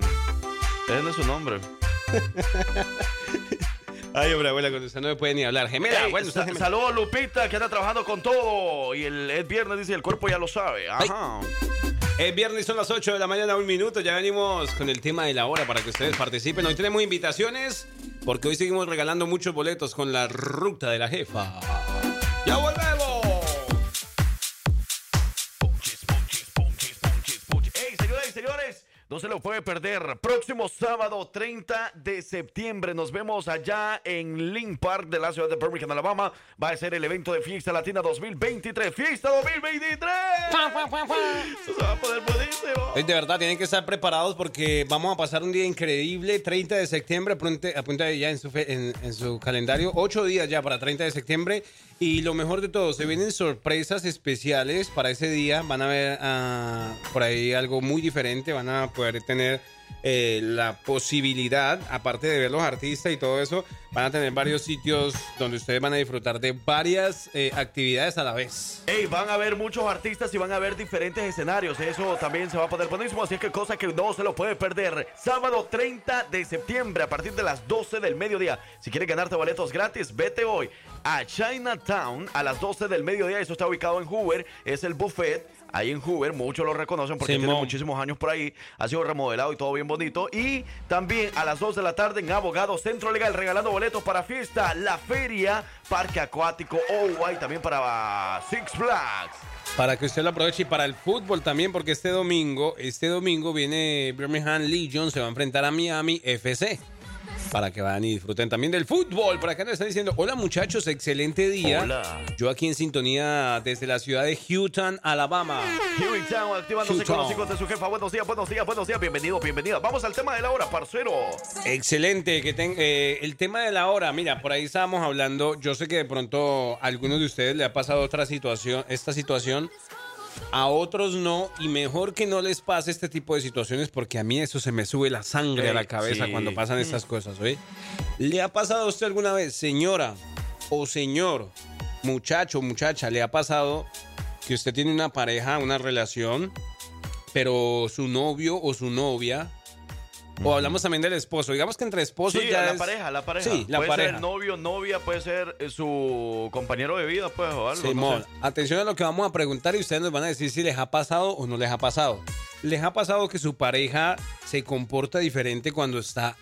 Ese no es su nombre. <laughs> Ay, hombre, abuela, con usted no me puede ni hablar. Gemela, Ey, bueno, usted sa- gemela. saludos Lupita, que anda trabajando con todo. Y el, es viernes, dice, el cuerpo ya lo sabe. Ajá. Es viernes, son las 8 de la mañana, un minuto. Ya venimos con el tema de la hora para que ustedes participen. Hoy tenemos invitaciones porque hoy seguimos regalando muchos boletos con la ruta de la jefa. No se lo puede perder. Próximo sábado 30 de septiembre nos vemos allá en Lynn Park de la ciudad de Birmingham, Alabama. Va a ser el evento de Fiesta Latina 2023. ¡Fiesta 2023! Eso se va a poner buenísimo. De verdad tienen que estar preparados porque vamos a pasar un día increíble. 30 de septiembre, apunte, apunte ya en su, fe- en, en su calendario. 8 días ya para 30 de septiembre. Y lo mejor de todo, se vienen sorpresas especiales para ese día. Van a ver ah, por ahí algo muy diferente. Van a poder tener eh, la posibilidad, aparte de ver los artistas y todo eso, van a tener varios sitios donde ustedes van a disfrutar de varias eh, actividades a la vez. Van a haber muchos artistas y van a haber diferentes escenarios. Eso también se va a poner buenísimo. Así que cosa que no se lo puede perder. Sábado 30 de septiembre a partir de las 12 del mediodía. Si quieres ganarte boletos gratis, vete hoy a Chinatown a las 12 del mediodía. Eso está ubicado en Hoover. Es el buffet. Ahí en Hoover, muchos lo reconocen porque Simón. tiene muchísimos años por ahí. Ha sido remodelado y todo bien bonito. Y también a las 2 de la tarde en Abogado Centro Legal regalando boletos para fiesta, la feria, parque acuático, oh, y también para Six Flags. Para que usted lo aproveche y para el fútbol también, porque este domingo, este domingo viene Birmingham Legion, se va a enfrentar a Miami FC. Para que vayan y disfruten también del fútbol. Por acá nos están diciendo, hola muchachos, excelente día. Hola. Yo aquí en sintonía desde la ciudad de Houston, Alabama. Hueytown, activándose con los hijos de su jefa. Buenos días, buenos días, buenos días. Bienvenido, bienvenida. Vamos al tema de la hora, parcero. Excelente, que ten- eh, el tema de la hora, mira, por ahí estábamos hablando, yo sé que de pronto a algunos de ustedes le ha pasado otra situación, esta situación, a otros no, y mejor que no les pase este tipo de situaciones porque a mí eso se me sube la sangre a la cabeza sí. cuando pasan estas cosas, ¿oye? ¿Le ha pasado a usted alguna vez, señora o señor, muchacho, muchacha, le ha pasado que usted tiene una pareja, una relación, pero su novio o su novia o hablamos también del esposo. Digamos que entre esposos Sí, ya la es- pareja, la pareja. Sí, la puede pareja. ser novio, novia, puede ser eh, su compañero de vida, pues, o algo. no Simón, sé. atención a lo que vamos a preguntar y ustedes nos van a decir si les ha pasado o no les ha pasado. ¿Les ha pasado que su pareja se comporta diferente cuando está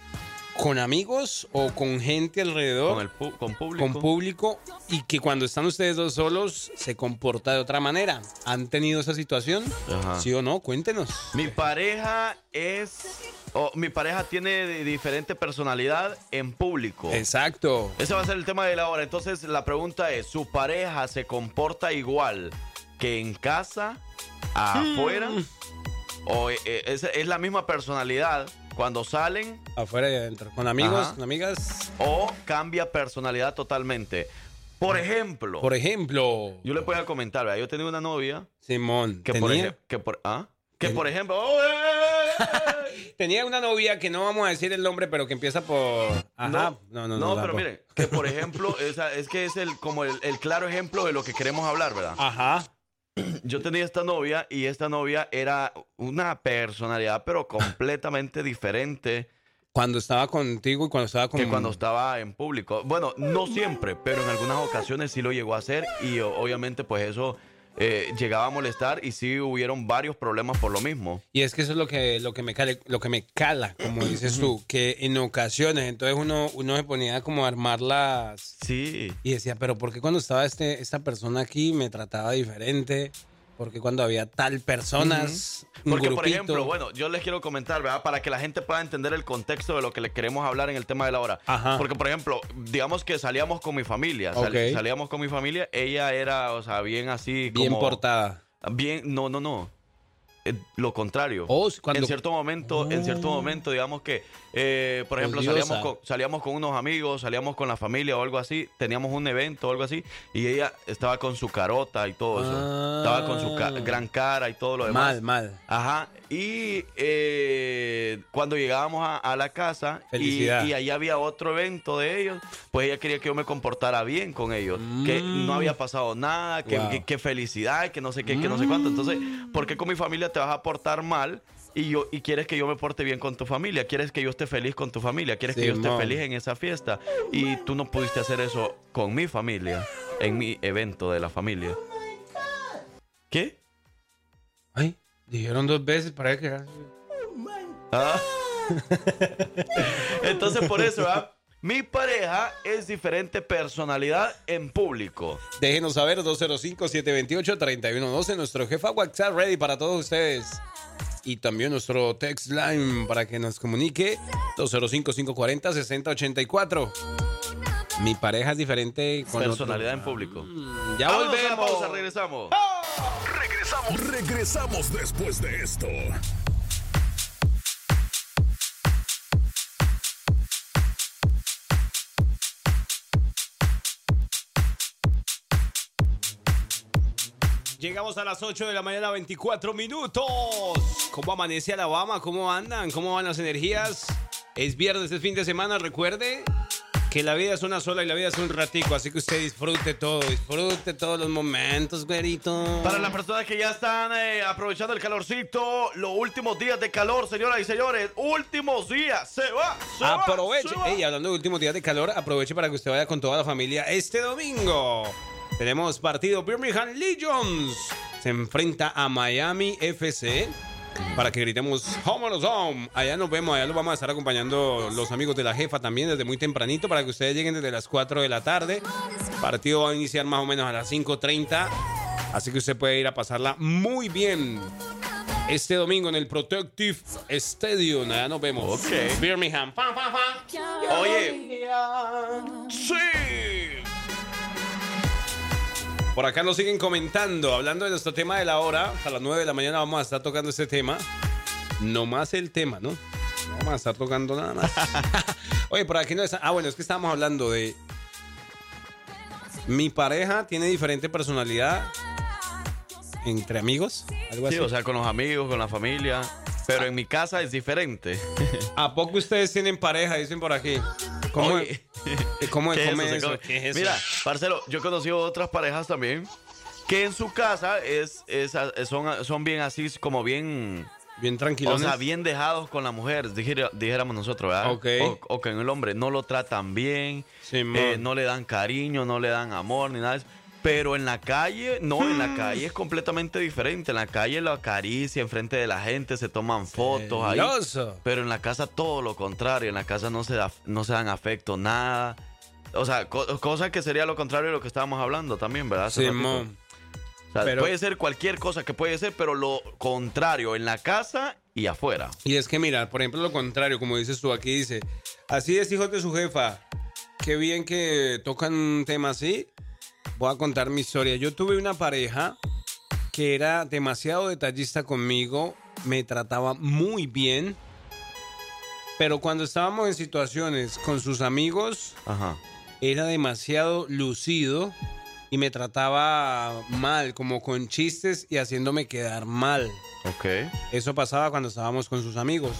con amigos o con gente alrededor? Con, el pu- con público. con público y que cuando están ustedes dos solos se comporta de otra manera. ¿Han tenido esa situación? Ajá. ¿Sí o no? Cuéntenos. Mi pareja es. mi pareja tiene di- diferente personalidad en público. Exacto. Ese va a ser el tema de la hora. Entonces, la pregunta es: ¿su pareja se comporta igual que en casa, afuera? Mm. ¿O eh, eh, es, es la misma personalidad cuando salen? Afuera y adentro. ¿Con amigos? Ajá. ¿Con amigas? ¿O cambia personalidad totalmente? Por ejemplo, Por ejemplo, yo le voy a comentar, ¿verdad? yo tenía una novia Simón. que por, tenía, eje- que por, ¿ah? que por ejemplo, <laughs> ¡oh, eh, tenía una novia que no vamos a decir el nombre, pero que empieza por. Ajá. No, no, no. No, pero tampoco. mire, que por ejemplo, esa- es que es el como el, el claro ejemplo de lo que queremos hablar, ¿verdad? Ajá. Yo tenía esta novia y esta novia era una personalidad, pero completamente diferente Cuando estaba contigo y cuando estaba con. que cuando estaba en público. Bueno, no siempre, pero en algunas ocasiones sí lo llegó a hacer y obviamente pues eso eh, llegaba a molestar y sí hubieron varios problemas por lo mismo. Y es que eso es lo que, lo que me cala, lo que me cala, como dices tú, <clears throat> que en ocasiones, entonces uno, uno se ponía como a armar las. Sí. Y decía, pero ¿por qué cuando estaba este, esta persona aquí me trataba diferente? ¿Por qué cuando había tal personas, un Porque, por grupito? ejemplo, bueno, yo les quiero comentar, ¿verdad? Para que la gente pueda entender el contexto de lo que le queremos hablar en el tema de la hora. Ajá. Porque, por ejemplo, digamos que salíamos con mi familia. sal- salíamos con mi familia. Ella era, o sea, bien así bien como... portada. Bien, no, no, no. Eh, lo contrario. Oh, cuando- En cierto momento, en cierto Oh. momento, digamos que, eh, por ejemplo, Odiosa. salíamos con, salíamos con unos amigos, salíamos con la familia o algo así, teníamos un evento o algo así, y ella estaba con su carota y todo eso. Ah. Estaba con su ca- gran cara y todo lo demás. Mal, mal. Ajá. Y eh, cuando llegábamos a, a la casa y, y ahí había otro evento de ellos, pues ella quería que yo me comportara bien con ellos, que no había pasado nada, que, Mm. Wow. que- que felicidad, que no sé qué, que no sé cuánto. Entonces, ¿por qué con mi familia te vas a portar mal? Y, yo, y quieres que yo me porte bien con tu familia, quieres que yo esté feliz con tu familia, quieres que yo esté feliz en esa fiesta. Y tú no pudiste hacer eso con mi familia, en mi evento de la familia. ¿Qué? Ay, dijeron dos veces para que... Ah. <laughs> Entonces, por eso, ¿verdad? Mi pareja es diferente personalidad en público. Déjenos saber 205-728-3112, nuestro jefa WhatsApp ready para todos ustedes. Y también nuestro text line para que nos comunique 205-540-6084. Mi pareja es diferente con Personalidad otro. en público. Ya a la volvemos. pausa, regresamos. Regresamos, después de esto. Llegamos a las 8 de la mañana, 24 minutos. ¿Cómo amanece Alabama? ¿Cómo andan? ¿Cómo van las energías? Es viernes, es fin de semana. Recuerde que la vida es una sola y la vida es un ratico. Así que usted disfrute todo, disfrute todos los momentos, güerito. Para las personas que ya están eh, aprovechando el calorcito, los últimos días de calor, señoras y señores, últimos días, se va, se va, Aproveche. se va. Ey, hablando de últimos días de calor, aproveche para que usted vaya con toda la familia este domingo. Tenemos partido Birmingham Legions. Se enfrenta a Miami FC. Para que gritemos Home on Home. Allá nos vemos, allá los vamos a estar acompañando los amigos de la jefa también desde muy tempranito para que ustedes lleguen desde las 4 de la tarde. Partido va a iniciar más o menos a las 5.30. Así que usted puede ir a pasarla muy bien. Este domingo en el Protective Stadium. Allá nos vemos. Ok. Birmingham. Pa, pa, pa. Oye, sí. Por acá nos siguen comentando, hablando de nuestro tema de la hora. A las 9 de la mañana vamos a estar tocando este tema. No más el tema, ¿no? No vamos a estar tocando nada más. <laughs> Oye, por aquí no está. Ah, bueno, es que estábamos hablando de. Mi pareja tiene diferente personalidad entre amigos. Algo así. Sí, o sea, con los amigos, con la familia. Pero en mi casa es diferente. ¿A poco ustedes tienen pareja? Dicen por aquí. ¿Cómo, Oye. <laughs> ¿cómo, ¿Qué es cómo eso? es Se eso? come. ¿Qué es eso? Mira, Marcelo, yo he conocido otras parejas también que en su casa es, es- son, son bien así, como bien. Bien O tranquilos. sea, bien dejados con la mujer, dijera- dijéramos nosotros, ¿verdad? Ok. O, o que en el hombre no lo tratan bien, eh, no le dan cariño, no le dan amor, ni nada de eso. Pero en la calle, no, en la calle es completamente diferente. En la calle lo acaricia enfrente de la gente, se toman fotos ahí. Celoso. Pero en la casa todo lo contrario, en la casa no se, da, no se dan afecto, nada. O sea, co- cosa que sería lo contrario de lo que estábamos hablando también, ¿verdad? Simón. O sea, Pero- puede ser cualquier cosa que puede ser, pero lo contrario en la casa y afuera. Y es que mira, por ejemplo, lo contrario, como dices tú aquí, dice, así es hijos de su jefa. Qué bien que tocan un tema así. Voy a contar mi historia. Yo tuve una pareja que era demasiado detallista conmigo, me trataba muy bien, pero cuando estábamos en situaciones con sus amigos, Ajá. era demasiado lucido y me trataba mal, como con chistes y haciéndome quedar mal. Ok. Eso pasaba cuando estábamos con sus amigos.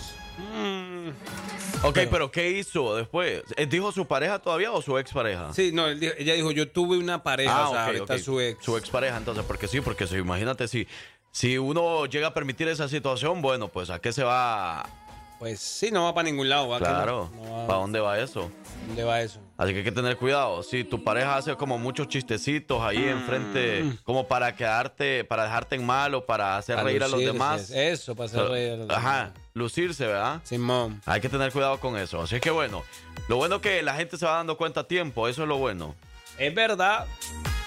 Mm. Ok, Pero- pero, ¿qué hizo después? ¿Eh, ¿Dijo su pareja todavía o su expareja? Sí, no, él dijo- ella dijo, yo tuve una pareja, Ah, o sea, ok, ahorita ok. su ex. Su expareja, entonces, porque sí, porque sí, imagínate si, si uno llega a permitir esa situación, bueno, pues ¿a qué se va? Pues sí, no va para ningún lado. ¿va? Claro, no- no va- ¿para dónde va eso? ¿Dónde va eso? Así que hay que tener cuidado. Si tu pareja hace como muchos chistecitos ahí enfrente, como para quedarte, para dejarte en mal o para hacer Para reír a los demás. Eso, para hacer reír a los Ajá, demás. lucirse, ¿verdad? Simón. Hay que tener cuidado con eso. Así que bueno, lo bueno es que la gente se va dando cuenta a tiempo, eso es lo bueno. Es verdad,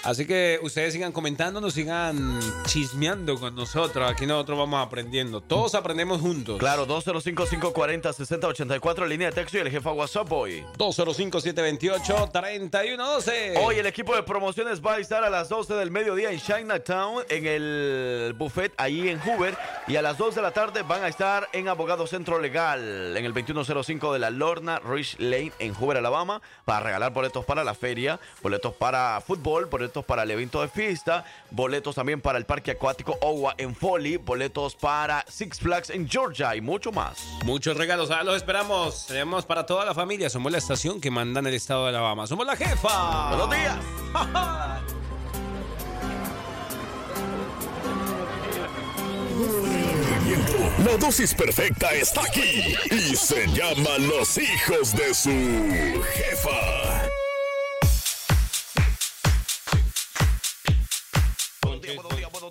Así que ustedes sigan comentando, nos sigan chismeando con nosotros. Aquí nosotros vamos aprendiendo. Todos aprendemos juntos. Claro, 205-540-6084, línea de texto y el jefa WhatsApp hoy. 205-728-3112. Hoy el equipo de promociones va a estar a las 12 del mediodía en Chinatown, en el buffet ahí en Hoover. Y a las 2 de la tarde van a estar en Abogado Centro Legal, en el 2105 de la Lorna Rich Lane en Hoover, Alabama, para regalar boletos para la feria, boletos para fútbol, boletos para el evento de fiesta, boletos también para el parque acuático Owa en Foley, boletos para Six Flags en Georgia y mucho más. Muchos regalos, ahora los esperamos. Tenemos para toda la familia. Somos la estación que manda en el estado de Alabama. Somos la jefa. Buenos días. La dosis perfecta está aquí y se llama Los hijos de su jefa.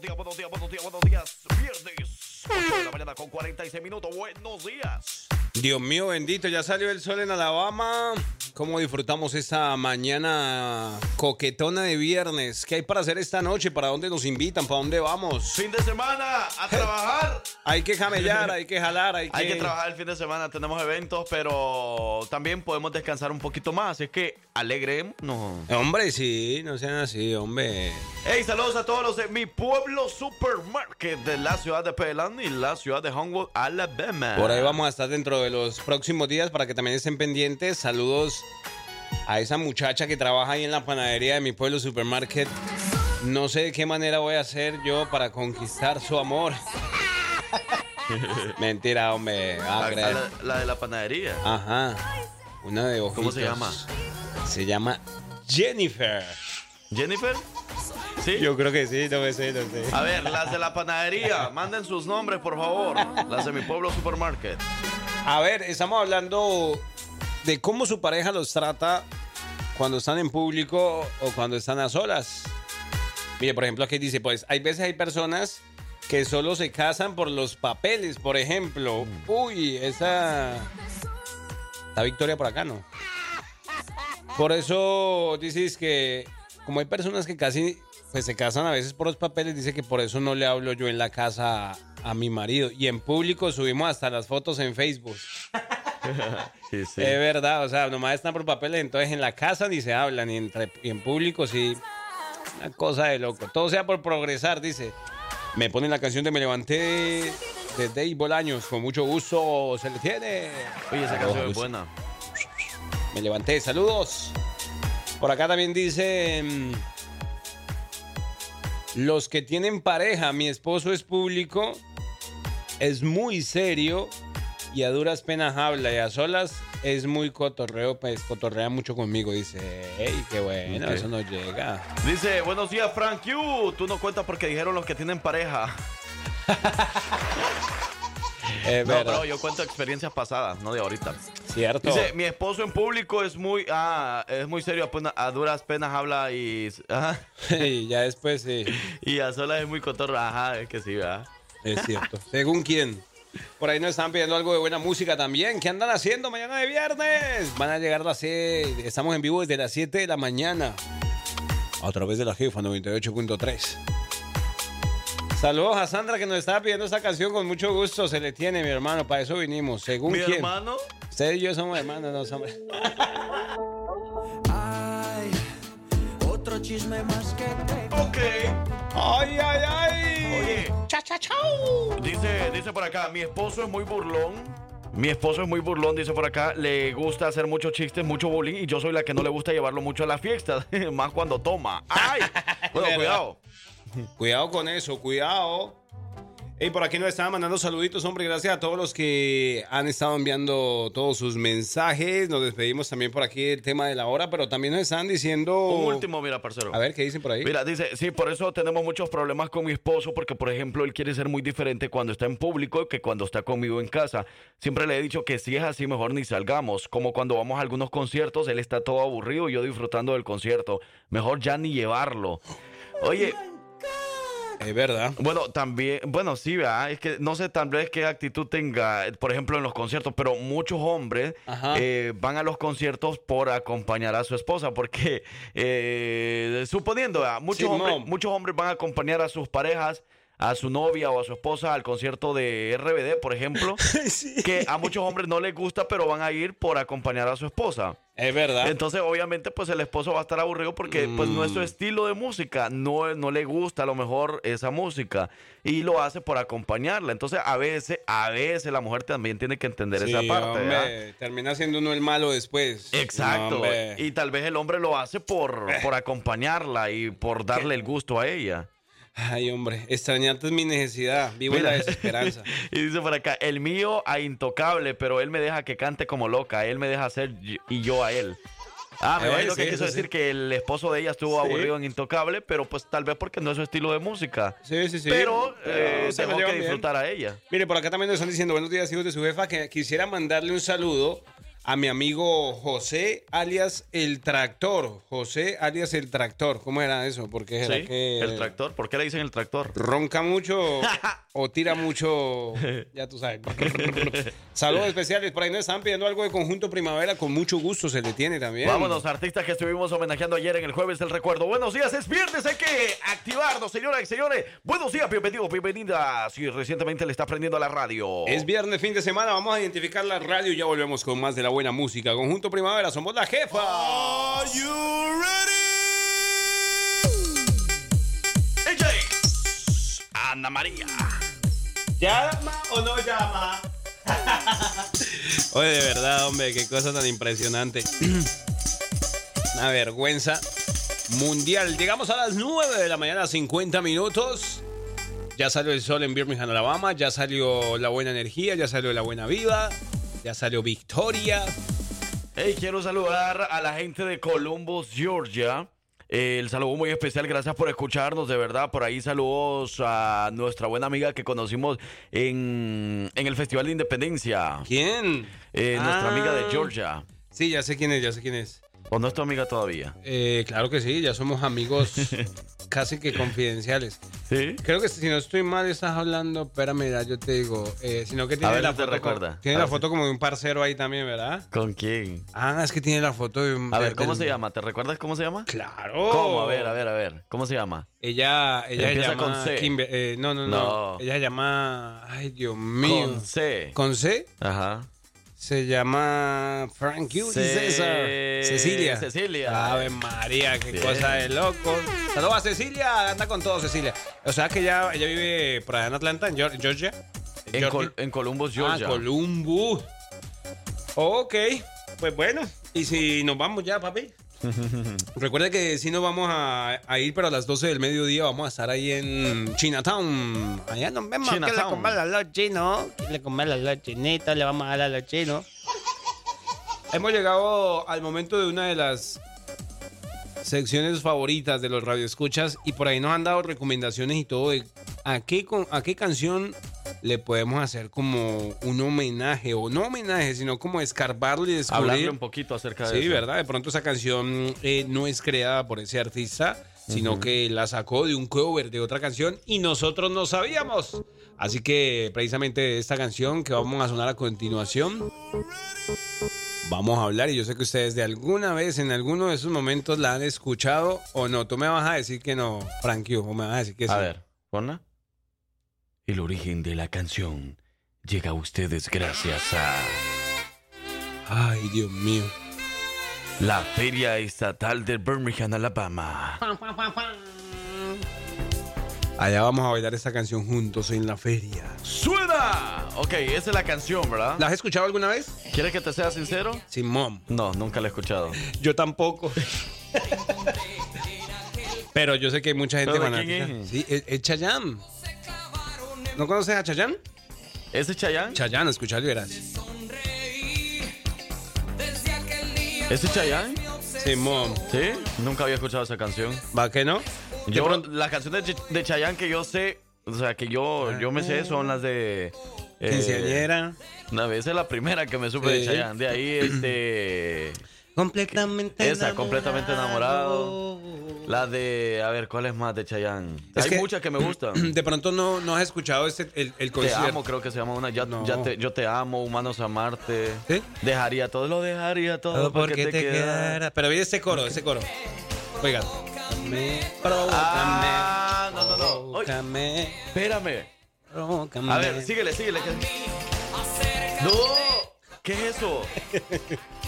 Días, buenos días, buenos días, buenos días. Viernes, 8 de la mañana con 46 minutos. Buenos días. Dios mío, bendito, ya salió el sol en Alabama. ¿Cómo disfrutamos esta mañana coquetona de viernes? ¿Qué hay para hacer esta noche? ¿Para dónde nos invitan? ¿Para dónde vamos? Fin de semana, a <laughs> trabajar. Hay que jamellar, hay que jalar, hay <laughs> que... Hay que trabajar el fin de semana, tenemos eventos, pero también podemos descansar un poquito más. Es que alegremos. Hombre, sí, no sean así, hombre. Hey, saludos a todos los de mi pueblo supermarket de la ciudad de Pelan y la ciudad de Homewood, Alabama. Por ahí vamos a estar dentro de los próximos días para que también estén pendientes. Saludos a esa muchacha que trabaja ahí en la panadería de mi pueblo supermarket. No sé de qué manera voy a hacer yo para conquistar su amor. <laughs> Mentira, hombre. va a La, la- la de la panadería. Ajá. Una de ojitos. ¿Cómo se llama? Se llama Jennifer. ¿Jennifer? ¿Sí? Yo creo que sí, no me sé, no sé. A ver, las de la panadería, manden sus nombres, por favor. Las de mi pueblo supermarket. A ver, estamos hablando de cómo su pareja los trata cuando están en público o cuando están a solas. Mire, por ejemplo, aquí dice, pues hay veces hay personas que solo se casan por los papeles, por ejemplo. Uy, esa... La victoria por acá, ¿no? Por eso dices que como hay personas que casi pues se casan a veces por los papeles, dice que por eso no le hablo yo en la casa a, mi marido. Y en público subimos hasta las fotos en Facebook. <laughs> Sí, sí. Es verdad, o sea, nomás están por papeles, entonces en la casa ni se hablan, y, entre- y en público sí. Una cosa de loco. Todo sea por progresar, dice. Me ponen la canción de Me levanté de Dave Bolaños, con mucho gusto se le tiene. Oye, esa canción es buena. Me levanté, saludos. Por acá también dice. mm, Los que tienen pareja, mi esposo es público, es muy serio y a duras penas habla y a solas es muy cotorreo, pues cotorrea mucho conmigo. Dice, hey, qué bueno, eso no llega. Dice, buenos días, Frank Yu. Tú no cuentas porque dijeron los que tienen pareja. <laughs> <laughs> No, pero yo cuento experiencias pasadas, no de ahorita. Cierto. Dice, mi esposo en público es muy, ah, es muy serio, a duras penas habla y, ajá, <laughs> y ya después sí, y a solas es muy cotorro. Ajá, es que sí, ¿verdad? Es cierto. <laughs> Según quién. Por ahí nos están pidiendo algo de buena música también. ¿Qué andan haciendo mañana de viernes? Van a llegar las 6. Estamos en vivo desde las 7 de la mañana. A través de la jefa 98.3. Saludos a Sandra que nos estaba pidiendo esta canción con mucho gusto. Se le tiene, mi hermano. Para eso vinimos. Según Mi quién. hermano, Usted y yo somos hermanos, no somos. <laughs> Chisme más que te ok. ¡Ay, ay, ay! Oye, Cha, cha, chau. dice, dice por acá, mi esposo es muy burlón. Mi esposo es muy burlón, dice por acá, le gusta hacer muchos chistes, mucho bullying y yo soy la que no le gusta llevarlo mucho a la fiesta, <laughs> más cuando toma. ¡Ay! <laughs> Bueno, cuidado. Cuidado con eso, cuidado. Y por aquí nos estaban mandando saluditos, hombre. Gracias a todos los que han estado enviando todos sus mensajes. Nos despedimos también por aquí del tema de la hora, pero también nos están diciendo. Un último, mira, parcero. A ver, ¿qué dicen por ahí? Mira, dice, sí, por eso tenemos muchos problemas con mi esposo, porque, por ejemplo, él quiere ser muy diferente cuando está en público que cuando está conmigo en casa. Siempre le he dicho que si es así, mejor ni salgamos. Como cuando vamos a algunos conciertos, él está todo aburrido y yo disfrutando del concierto. Mejor ya ni llevarlo. Oye, Es verdad. Bueno, también, bueno, sí, ¿verdad? Es que no sé tal vez qué actitud tenga, por ejemplo, en los conciertos, pero muchos hombres eh, van a los conciertos por acompañar a su esposa, porque eh, suponiendo, ¿verdad? muchos, Sí, hombres, muchos hombres van a acompañar a sus parejas a su novia o a su esposa al concierto de RBD, por ejemplo, <laughs> que a muchos hombres no les gusta, pero van a ir por acompañar a su esposa. Es verdad. Entonces, obviamente, pues el esposo va a estar aburrido porque pues no es su Mm. estilo de música, no, no le gusta a lo mejor esa música y lo hace por acompañarla. Entonces, a veces, a veces la mujer también tiene que entender esa parte. hombre, termina siendo uno el malo después. Exacto. No, y tal vez el hombre lo hace por, por acompañarla y por darle el gusto a ella. Ay, hombre, extrañarte es mi necesidad. Vivo en la Mira. desesperanza. <laughs> y dice por acá, el mío a intocable, pero él me deja que cante como loca, él me deja hacer y- yo a él. Ah, me Eh, imagino que sí, quiso eso sí. decir que el esposo de ella estuvo Sí. aburrido en Intocable, pero pues tal vez porque no es su estilo de música. Sí, sí, sí. Pero eh, se dejó que llevan bien. disfrutar a ella. Mire, por acá también nos están diciendo buenos días, hijos de su jefa, que quisiera mandarle un saludo a mi amigo José, alias El Tractor. José, alias El Tractor. ¿Cómo era eso? Porque Sí, que... El tractor, ¿por qué le dicen el tractor? Ronca mucho <laughs> o tira mucho, <laughs> ya tú sabes. <laughs> Saludos especiales. Por ahí nos están pidiendo algo de conjunto primavera. Con mucho gusto se le tiene también. Vámonos, artistas que estuvimos homenajeando ayer en el jueves del recuerdo. Buenos días, es viernes, hay que activarnos, señoras y señores. Buenos días, bienvenidos, bienvenidas. Si recientemente le está prendiendo a la radio. Es viernes, fin de semana. Vamos a identificar la radio y ya volvemos con más de la buena música. Conjunto Primavera, somos la jefa. AJ, Ana María. ¿Llama o no llama? <laughs> Oye, de verdad, hombre, qué cosa tan impresionante. <clears throat> Una vergüenza mundial. Llegamos a las 9 de la mañana, 50 minutos. Ya salió el sol en Birmingham, Alabama. Ya salió la buena energía, ya salió la buena vida. Ya salió Victoria. Hey, quiero saludar a la gente de Columbus, Georgia. Eh, el saludo muy especial, gracias por escucharnos, de verdad. Por ahí saludos a nuestra buena amiga que conocimos en, en el Festival de Independencia. ¿Quién? Eh, nuestra Ah. amiga de Georgia. Sí, ya sé quién es, ya sé quién es. ¿O no es tu amiga todavía? Eh, claro que sí, ya somos amigos <laughs> casi que confidenciales. ¿Sí? Creo que si no estoy mal, estás hablando, espérame, ya yo te digo, eh, sino que tiene ver la te foto, como- tiene la foto como de un parcero ahí también, ¿verdad? ¿Con quién? Ah, es que tiene la foto de un... A ver, ¿cómo del- se llama? ¿Te recuerdas cómo se llama? Claro. ¿Cómo? A ver, a ver, a ver. ¿Cómo se llama? Ella, ella se Empieza llama con C. Kimber- eh, no, no, no, No. Ella se llama... Ay, Dios mío. Con C. ¿Con C? Ajá. Se llama Frank Hughes Ce- César. Cecilia. Cecilia. Ave María, qué cosa de loco. Saludos a Cecilia, anda con todo Cecilia. O sea que ella, ella vive por allá en Atlanta, en Geor- Georgia. En. Col- en Columbus, Georgia. Ah, Columbus. Ok, pues bueno. Y si nos vamos ya, papi. <laughs> Recuerda que si nos vamos a, a ir, pero a las 12 del mediodía vamos a estar ahí en Chinatown. Allá nos vemos. Que le coman a los chinos. Que le coman a los chinitos. Le vamos a dar a los chinos. <laughs> Hemos llegado al momento de una de las secciones favoritas de los radioescuchas y por ahí nos han dado recomendaciones y todo de a qué, a qué canción le podemos hacer como un homenaje o no homenaje, sino como escarbarle y descubrir. Hablarle un poquito acerca de Sí, eso. ¿verdad? De pronto esa canción eh, no es creada por ese artista, sino que la sacó de un cover de otra canción y nosotros no sabíamos. Así que precisamente esta canción que vamos a sonar a continuación, vamos a hablar y yo sé que ustedes de alguna vez, en alguno de esos momentos la han escuchado o no. Tú me vas a decir que no, Frankie, o me vas a decir que sí. A ver, ponla. El origen de la canción llega a ustedes gracias a Ay, Dios mío. la Feria Estatal de Birmingham, Alabama. Allá vamos a bailar esta canción juntos en la feria. ¡Suena! Ok, esa es la canción, ¿verdad? ¿La has escuchado alguna vez? ¿Quieres que te sea sincero? Sin mom. No, nunca la he escuchado. Yo tampoco. <laughs> Pero yo sé que hay mucha gente ¿Pero de fanática. Sí, es, es Chayanne. ¿No conoces a Chayanne? ¿Ese es Chayanne? Chayanne, escuchalo y verás. ¿Ese es Chayanne? Simón. ¿Sí? Nunca había escuchado esa canción. ¿Va que no? Yo, pronto- las canciones de, Ch- de Chayanne que yo sé, o sea, que yo, yo me sé son las de... eh, Quinceañera. Una vez es la primera que me supe de Sí. Chayanne. De ahí, este... Completamente Esa, completamente enamorado. La de, a ver, ¿cuál es más de Chayanne? Es Hay que- muchas que me gustan. <clears throat> De pronto no, no has escuchado este, el, el Te concierto. amo, creo que se llama una. Ya, No. ya te, yo te amo, humanos a Marte. ¿Sí? Dejaría todo, lo dejaría todo. Todo porque que te quedara. quedara. Pero mira este coro, ese coro. Oiga. Me, provócame. Ah, no, no, no. Espérame. Provócame. A ver, síguele, síguele. <laughs> ¡No! ¿Qué es eso? <laughs>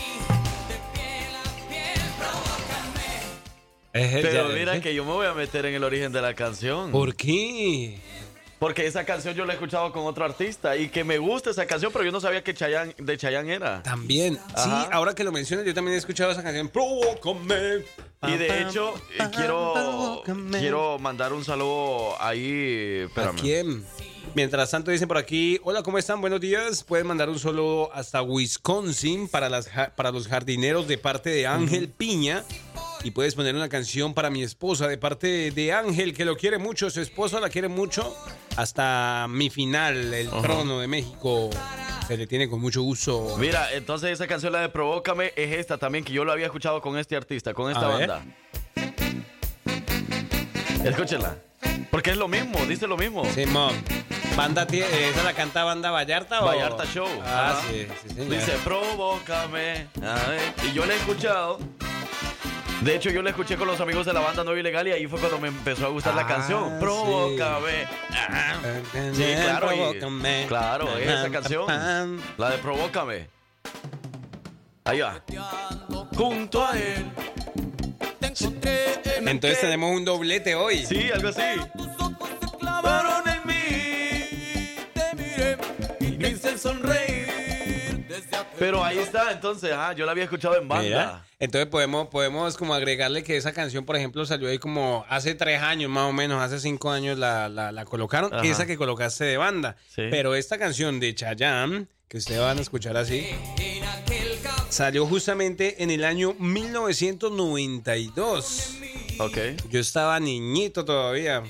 Pero mira ¿sí? que yo me voy a meter en el origen de la canción. ¿Por qué? Porque esa canción yo la he escuchado con otro artista y que me gusta esa canción, pero yo no sabía que Chayanne, de Chayanne era. También. Sí, ahora que lo mencionas, yo también he escuchado esa canción. Provócame. Y de hecho, eh, quiero, quiero mandar un saludo ahí. ¿A Espérame. quién? Mientras tanto dicen por aquí, hola, ¿cómo están? Buenos días. Pueden mandar un saludo hasta Wisconsin para, las, para los jardineros de parte de Ángel Piña. Y puedes poner una canción para mi esposa de parte de Ángel, que lo quiere mucho, su esposa la quiere mucho. Hasta mi final, el trono de México. Se le tiene con mucho gusto. Mira, entonces esa canción, la de Provócame, es esta también, que yo lo había escuchado con este artista, con esta A ver. banda. Escúchenla. Porque es lo mismo, dice lo mismo. Simón. Banda, tie- eh, ¿esa la canta Banda Vallarta o? Vallarta Show. Ah, sí, sí, señor. Dice, provócame. A ver. Y yo la he escuchado. De hecho, yo la escuché con los amigos de la banda Nueva Ilegal y ahí fue cuando me empezó a gustar la Ah, canción. sí. Provócame. Sí, claro. y- Provócame. claro, esa Pam, canción. La de Provócame. Ahí va. Junto a él. Entonces tenemos un doblete hoy. Sí, algo así. clavaron en mí, te miré y me hice sonreír Pero ahí está, entonces, ah, yo la había escuchado en banda. Mira, entonces podemos, podemos como agregarle que esa canción, por ejemplo, salió ahí como hace tres años más o menos, hace cinco años la, la- la colocaron, Ajá. esa que colocaste de banda. Sí. Pero esta canción de Chayanne, que ustedes van a escuchar así, salió justamente en el año 1992. Ok. Yo estaba niñito todavía,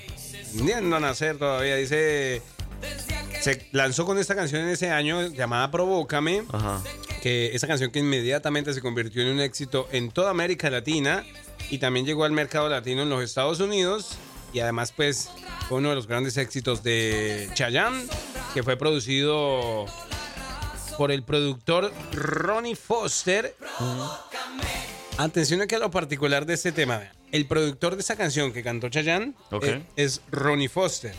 viendo a nacer todavía, dice... Se lanzó con esta canción en ese año llamada Provócame Ajá. que esa canción que inmediatamente se convirtió en un éxito en toda América Latina y también llegó al mercado latino en los Estados Unidos y además pues fue uno de los grandes éxitos de Chayanne que fue producido por el productor Ronnie Foster. Atención aquí a lo particular de este tema. El productor de esa canción que cantó Chayanne Ok. eh, es Ronnie Foster.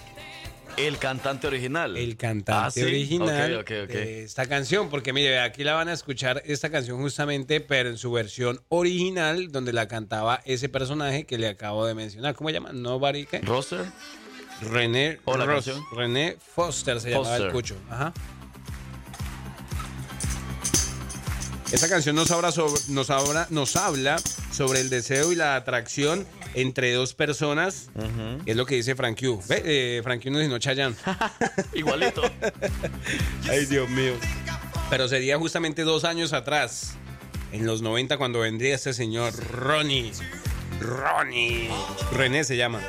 El cantante original. El cantante Ah, ¿sí? original de esta canción, porque mire, aquí la van a escuchar esta canción justamente, pero en su versión original, donde la cantaba ese personaje que le acabo de mencionar. ¿Cómo se llama? Nobody, ¿qué? ¿Roster? René, ¿O la Ross- canción? René Foster se llamaba el cucho. Ajá. Esta canción nos habla, sobre, nos, habla, nos habla sobre el deseo y la atracción entre dos personas. Es lo que dice Frank Q. Ve, eh, Frank Q no sino Chayanne. <laughs> Igualito. <laughs> Ay, Dios mío. Pero sería justamente dos años atrás, en los 90, cuando vendría este señor Ronnie. Ronnie. René se llama.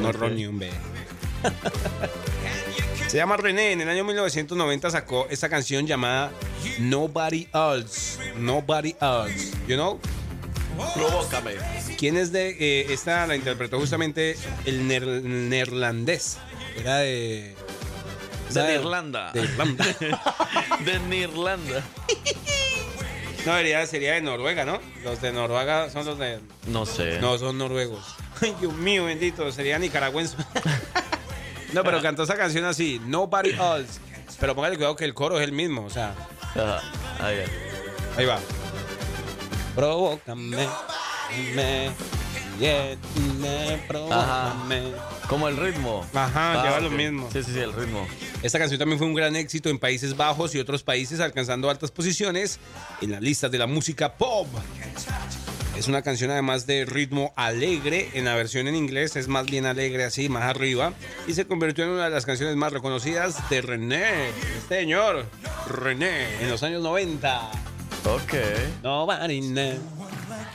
No Ronnie, un B. Se llama René. En el año 1990 sacó esta canción llamada Nobody Else. Nobody Else. You know? Provócame. ¿Quién es de eh, esta? La interpretó justamente el ner- neerlandés. Era de. De Irlanda. De Irlanda. <laughs> De Irlanda. No, sería, sería de Noruega, ¿no? Los de Noruega son los de. No sé. No, son noruegos. <laughs> Ay, Dios mío, bendito, sería nicaragüense. <laughs> no, pero cantó esa canción así, Nobody Else. Pero póngale cuidado que el coro es el mismo, o sea, Ajá. Ahí va. ahí va. Provócame, me, yeah, me, provócame. Como el ritmo. Ajá, lleva lo ok. mismo. Sí, sí, sí, el ritmo. Esta canción también fue un gran éxito en Países Bajos y otros países, alcanzando altas posiciones en las listas de la música pop. Es una canción además de ritmo alegre, en la versión en inglés es más bien alegre así, más arriba, y se convirtió en una de las canciones más reconocidas de René, señor, René, en los años 90. Ok. Nobody knows.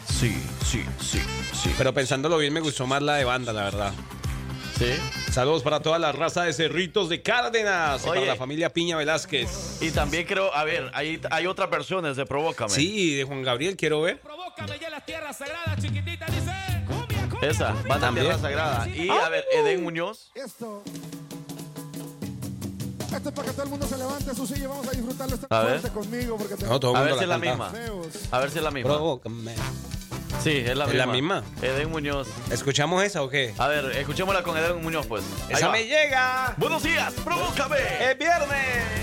Sí, sí, sí, sí. Pero pensándolo bien, me gustó más la de banda, la verdad. Sí. Saludos para toda la raza de Cerritos de Cárdenas. y para la familia Piña Velázquez. Y también creo, a ver, hay, hay otras versiones de Provócame. Sí, de Juan Gabriel, quiero ver. Provócame ya las tierras sagradas, chiquitita, dice. Cumbia, cumbia. Esa, Banda También. Tierra Sagrada. Y a ver, Edén Muñoz. Esto. Esto es para que todo el mundo se levante su silla y vamos a disfrutarlo esta A ver. fuerte conmigo porque te No, todo A ver si es la canta. misma. A ver si es la misma. Provócame. Sí, es la ¿Es misma. la misma? Edén Muñoz. ¿Escuchamos esa o qué? A ver, escuchémosla con Edén Muñoz, pues. Ahí ¡Esa va. me llega! Buenos días, Provócame. ¡Es viernes!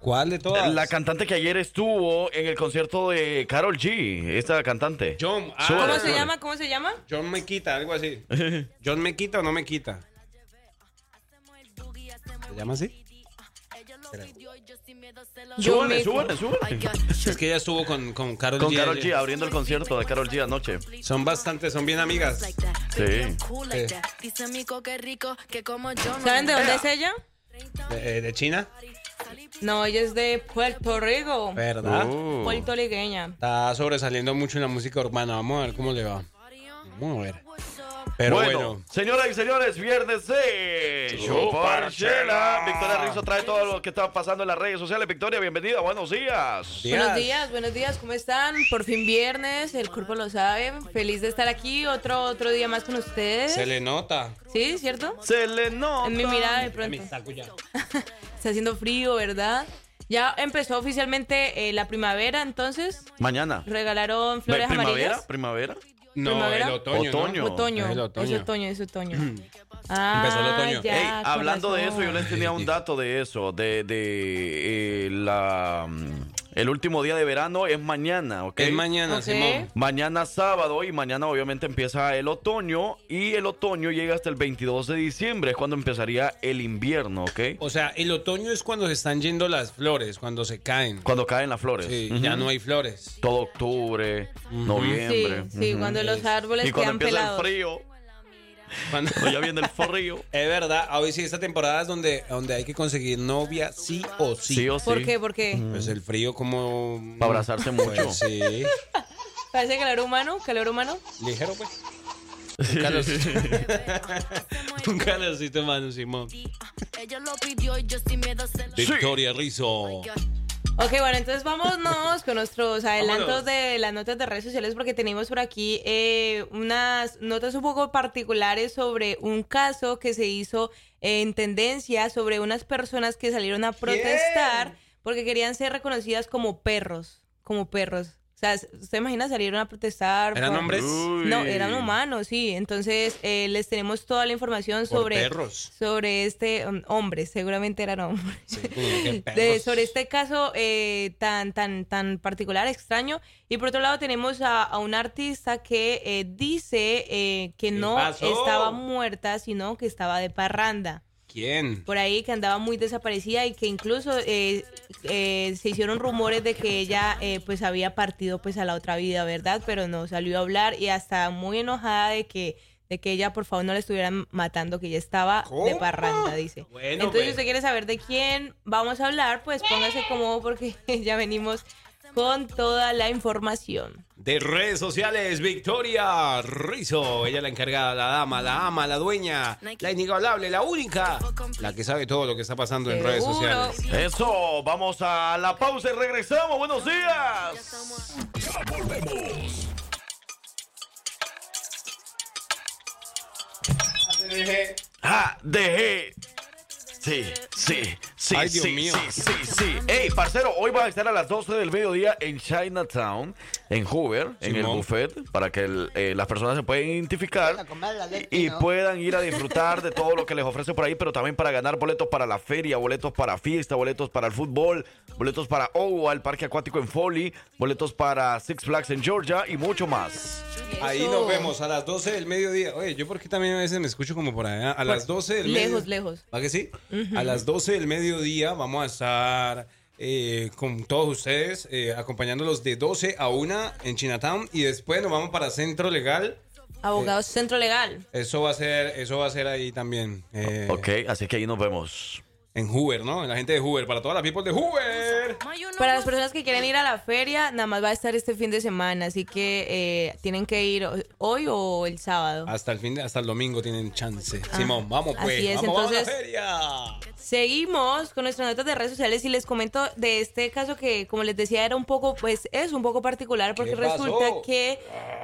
¿Cuál de todas? La cantante que ayer estuvo en el concierto de Carol G. Esta cantante. John. ah, ¿Cómo se llama? ¿Cómo se llama? John me quita, algo así. <laughs> ¿John me quita o no me quita? ¿Se llama así? Súbele, súbele, súbele. Es que ella estuvo con, con Carol Con G. Carol ayer. G abriendo el concierto de Carol G anoche. Son bastantes, son bien amigas. Sí. ¿Saben de dónde es ella? ¿De, eh, de China? No, ella es de Puerto Rico. ¿Verdad? Uh. Puertorriqueña. Está sobresaliendo mucho en la música urbana. Vamos a ver cómo le va. Vamos a ver. Pero bueno, bueno. señoras y señores, viernes de Chuparchela. Victoria Rizzo trae todo lo que está pasando en las redes sociales. Victoria, bienvenida, buenos días. Buenos días, buenos días, ¿cómo están? Por fin viernes, el cuerpo lo sabe. Feliz de estar aquí, otro otro día más con ustedes. Se le nota. ¿Sí? ¿Cierto? Se le nota. En mi mirada de pronto. <laughs> Está haciendo frío, ¿verdad? Ya empezó oficialmente eh, la primavera, entonces Mañana. regalaron flores ¿Primavera? amarillas. ¿Primavera? No, ¿Primavera? el otoño. ¿no? Otoño. Otoño. Es el otoño. Es otoño, es otoño. Ah, <clears throat> Empezó el otoño. ya, Ey, con hablando de eso, yo les tenía un dato de eso, de, de eh, la mm, el último día de verano es mañana, ¿ok? Es mañana, Ok. Simón. Mañana sábado y mañana obviamente empieza el otoño y el otoño llega hasta el 22 de diciembre, es cuando empezaría el invierno, ¿ok? O sea, el otoño es cuando se están yendo las flores, cuando se caen. Cuando caen las flores. Sí, ya no hay flores. Todo octubre, noviembre. Sí, sí, ujú. cuando los árboles Y cuando empieza pelados. el frío, Cuando- cuando ya viene el frío. Es verdad, hoy sí, esta temporada es donde, donde hay que conseguir novia sí o sí. Sí o sí. ¿Por qué? ¿Por qué? Pues el frío como... Para abrazarse mucho. Pues sí, Parece calor humano, calor humano. ligero pues. Un calorcito. <laughs> <laughs> Un calorcito, mano, Simón. Victoria Rizzo. Ok, bueno, entonces vámonos con nuestros adelantos Vámonos. de las notas de redes sociales porque tenemos por aquí eh, unas notas un poco particulares sobre un caso que se hizo en tendencia sobre unas personas que salieron a protestar porque querían ser reconocidas como perros, como perros. O sea, ¿usted imagina salieron a protestar? ¿Eran por- hombres? No, eran humanos, sí. Entonces eh, les tenemos toda la información Por sobre perros. sobre este um, hombres, seguramente eran hombres. Sí, <laughs> de, sobre este caso eh, tan, tan, tan particular, extraño. Y por otro lado tenemos a, a un artista que eh, dice eh, que ¿Qué no pasó? estaba muerta, sino que estaba de parranda. ¿Quién? Por ahí que andaba muy desaparecida y que incluso eh, eh, se hicieron rumores de que ella eh, pues había partido pues a la otra vida, ¿verdad? Pero no salió a hablar y hasta muy enojada de que de que ella por favor no le estuvieran matando, que ella estaba de parranda, dice. Bueno, Entonces, pues. si usted quiere saber de quién vamos a hablar, pues póngase cómodo porque <laughs> ya venimos con toda la información. De redes sociales, Victoria Rizzo. Ella es la encargada, la dama, la ama, la dueña, la inigualable, la única, la que sabe todo lo que está pasando en redes sociales. Eso, vamos a la pausa y regresamos. Buenos días. Ya volvemos. Ah, dejé. Sí, sí, sí, Ay, Dios sí, mío. sí, sí, sí. Ey, parcero, hoy va a estar a las 12 del mediodía en Chinatown. en Hoover, en el Simón. buffet, para que el- eh, las personas se puedan identificar y, y puedan ir a <laughs> disfrutar de todo lo que les ofrece por ahí, pero también para ganar boletos para la feria, boletos para fiesta, boletos para el fútbol, boletos para OWA, el parque acuático en Foley, boletos para Six Flags en Georgia y mucho más. Ahí nos vemos a las 12 del mediodía. Oye, yo porque también a veces me escucho como por allá. A las 12 del mediodía. Lejos, lejos. ¿Va que sí? A las 12 del mediodía vamos a estar eh, con todos ustedes, eh, acompañándolos de 12 a 1 en Chinatown y después nos vamos para Centro Legal. Abogados Centro Legal. Eso va a ser, eso va a ser ahí también. eh, Ok, así que ahí nos vemos. En Hoover, ¿no? La gente de Hoover, para todas las people de Hoover. Para las personas que quieren ir a la feria, nada más va a estar este fin de semana, así que eh, tienen que ir hoy o el sábado. Hasta el fin de, hasta el domingo tienen chance. Simón, vamos pues. Ah, así es, vamos, vamos a la entonces- feria. Seguimos con nuestras notas de redes sociales y les comento de este caso que, como les decía, era un poco, pues es un poco particular porque resulta que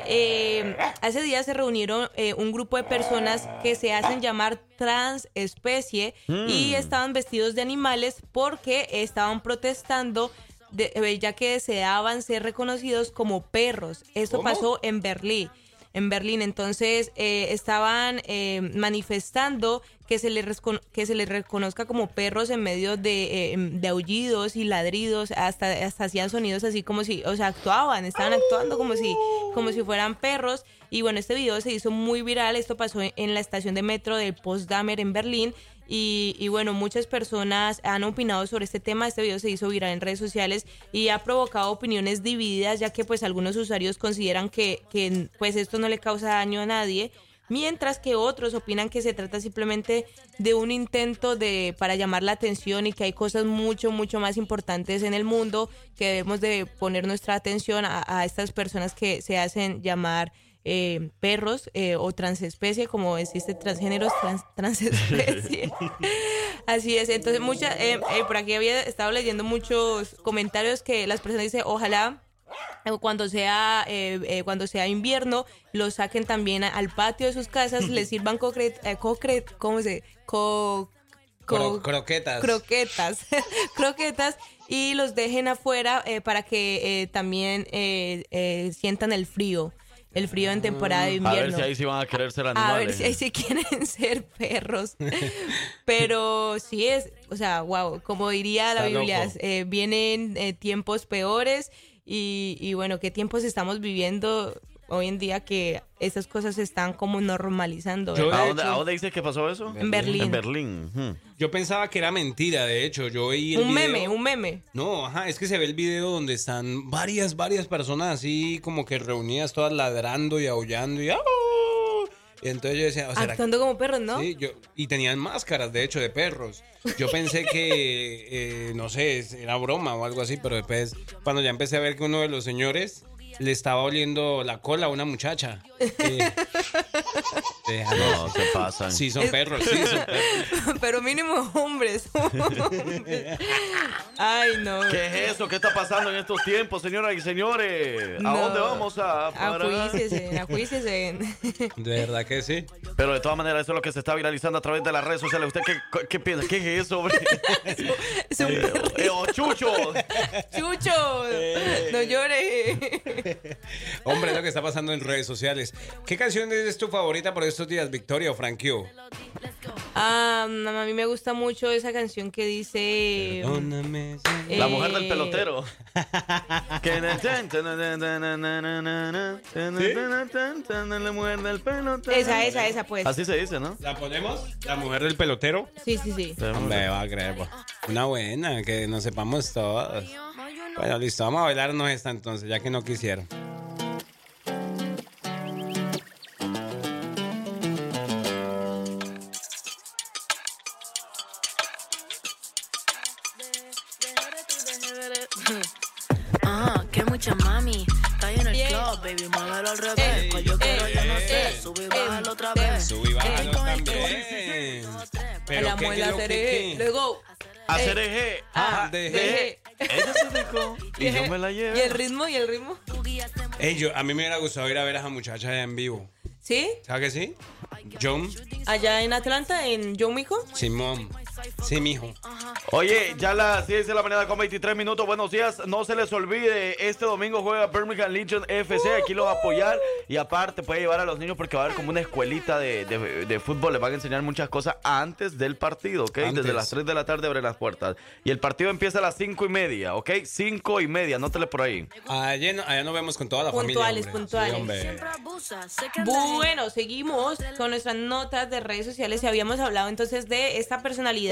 eh, hace días se reunieron eh, un grupo de personas que se hacen llamar transespecie y Mm. estaban vestidos de animales porque estaban protestando. de- eh, ya que deseaban ser reconocidos como perros. Esto ¿Cómo? pasó en Berlín. En Berlín, entonces eh, estaban eh, manifestando que se, les que se les reconozca como perros en medio de, eh, de aullidos y ladridos, hasta, hasta hacían sonidos así como si, o sea, actuaban, estaban actuando como si, como si fueran perros. Y bueno, este video se hizo muy viral, esto pasó en, en la estación de metro del Potsdamer en Berlín. Y, y bueno, muchas personas han opinado sobre este tema. Este video se hizo viral en redes sociales y ha provocado opiniones divididas, ya que pues algunos usuarios consideran que, que pues esto no le causa daño a nadie, mientras que otros opinan que se trata simplemente de un intento de para llamar la atención y que hay cosas mucho mucho más importantes en el mundo que debemos de poner nuestra atención a, a estas personas que se hacen llamar eh, perros eh, o transespecie, como existe transgéneros, trans, <laughs> transespecie. <laughs> Así es, entonces mucha, eh, eh, por aquí había estado leyendo muchos comentarios que las personas dicen, ojalá eh, cuando sea eh, eh, cuando sea invierno los saquen también a- al patio de sus casas, <laughs> les sirvan concre- eh, ¿cómo se? Co- co- Cro- croquetas. croquetas, croquetas y los dejen afuera para que también sientan el frío, el frío en temporada de A invierno. ver si ahí sí van a querer ser A animales. ver si ahí sí quieren <laughs> ser perros. <laughs> Pero sí es, o sea, wow, como diría la Está Biblia, eh, vienen eh, tiempos peores y, y bueno, qué tiempos estamos viviendo hoy en día que esas cosas se están como normalizando. ¿A dónde, a dónde dices que pasó eso? En Berlín. En Berlín. Yo pensaba que era mentira, de hecho. Yo oí el Un video. meme, un meme. No, ajá, es que se ve el video donde están varias, varias personas así como que reunidas, todas ladrando y aullando y ¡au! Y entonces yo decía, o sea, Actuando como perros, ¿no? Sí, yo, y tenían máscaras, de hecho, de perros. Yo pensé que, eh, no sé, era broma o algo así, pero después, cuando ya empecé a ver que uno de los señores le estaba oliendo la cola a una muchacha. <laughs> Eh, <laughs> No, se pasan. Sí, son perros, sí, son <laughs> perros. Pero mínimo <laughs> hombres. Ay, no. ¿Qué es eso? ¿Qué está pasando en estos tiempos, señoras y señores? ¿A No. dónde vamos a parar? Acuícese, acuícese. De verdad que sí. Pero de todas maneras, eso es lo que se está viralizando a través de las redes sociales. ¿Usted qué, qué piensa? ¿Qué es eso, hombre? Es un Eh, eh, oh, Chucho. ¡Chucho! No llore. Hombre, es lo que está pasando en redes sociales. ¿Qué canción es tu favorita por estos días, Victoria o Frankio? Ah, a mí me gusta mucho esa canción que dice. Perdóname, La mujer del eh, pelotero. La mujer del pelotero. Esa, esa, esa, pues. Así se dice, ¿no? ¿La ponemos? La mujer del pelotero. Sí, sí, sí. Hombre, va a creer. pues. Una buena, que nos sepamos todos. Bueno, listo, vamos a bailarnos esta entonces, ya que no quisieron. Pero la muela seré. Luego. Hacer eje. Ah, de deje. Ella se dejó y yo me la llevo. ¿Y el ritmo? ¿Y el ritmo? Ey, yo, a mí me hubiera gustado ir a ver a esa muchacha allá en vivo. ¿Sí? ¿Sabes que sí? John, Allá en Atlanta, en Yo Mijo. Simón. Sí, mijo. Oye, ya las 10 de la mañana con 23 minutos. Buenos días. No se les olvide, este domingo juega Birmingham Legion FC. Aquí los va a apoyar. Y aparte puede llevar a los niños porque va a haber como una escuelita de, de- de fútbol. Les van a enseñar muchas cosas antes del partido, ¿ok? Antes. Desde las 3 de la tarde abren las puertas. Y el partido empieza a las 5 y media, ¿ok? 5 y media, anótele por ahí. Allá, no- allá nos vemos con toda la Puntuales, familia. hombre. puntuales. Sí. Bueno, seguimos con nuestras notas de redes sociales y habíamos hablado entonces de esta personalidad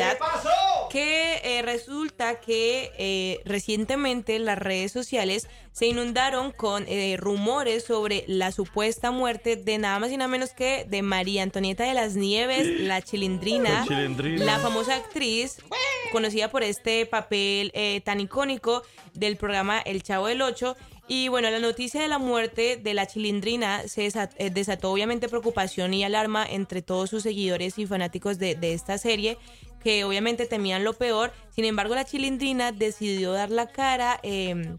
que eh, resulta que eh, recientemente las redes sociales se inundaron con eh, rumores sobre la supuesta muerte de nada más y nada menos que de María Antonieta de las Nieves, la chilindrina, La Chilindrina. la famosa actriz conocida por este papel eh, tan icónico del programa El Chavo del Ocho. Y bueno, la noticia de la muerte de la chilindrina se desa- eh, desató obviamente preocupación y alarma entre todos sus seguidores y fanáticos de, de esta serie, que obviamente temían lo peor. Sin embargo, la chilindrina decidió dar la cara eh,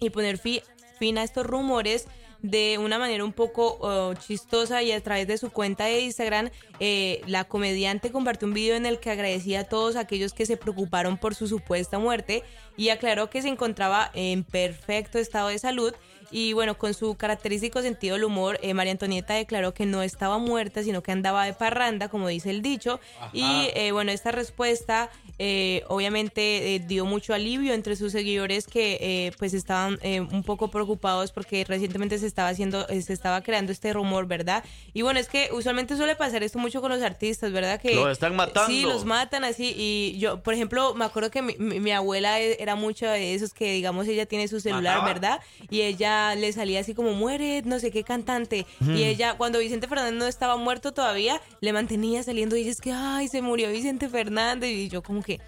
y poner fi- fin a estos rumores de una manera un poco chistosa y a través de su cuenta de Instagram, eh, la comediante compartió un video en el que agradecía a todos aquellos que se preocuparon por su supuesta muerte y aclaró que se encontraba en perfecto estado de salud y bueno, con su característico sentido del humor, eh, María Antonieta declaró que no estaba muerta, sino que andaba de parranda, como dice el dicho. Y eh, bueno, esta respuesta eh, obviamente eh, dio mucho alivio entre sus seguidores que eh, pues estaban eh, un poco preocupados porque recientemente se estaba haciendo, se estaba creando este rumor, ¿verdad? Y bueno, es que usualmente suele pasar esto mucho con los artistas, ¿verdad? Que Los están matando. Sí, los matan así. Y yo, por ejemplo, me acuerdo que mi, mi- mi abuela e- era mucho de esos que, digamos, ella tiene su celular, ¿Mataba? ¿verdad? Y ella le salía así como, muere, no sé qué cantante. Y ella, cuando Vicente Fernández no estaba muerto todavía, le mantenía saliendo y dices que, ay, se murió Vicente Fernández. Y yo como que...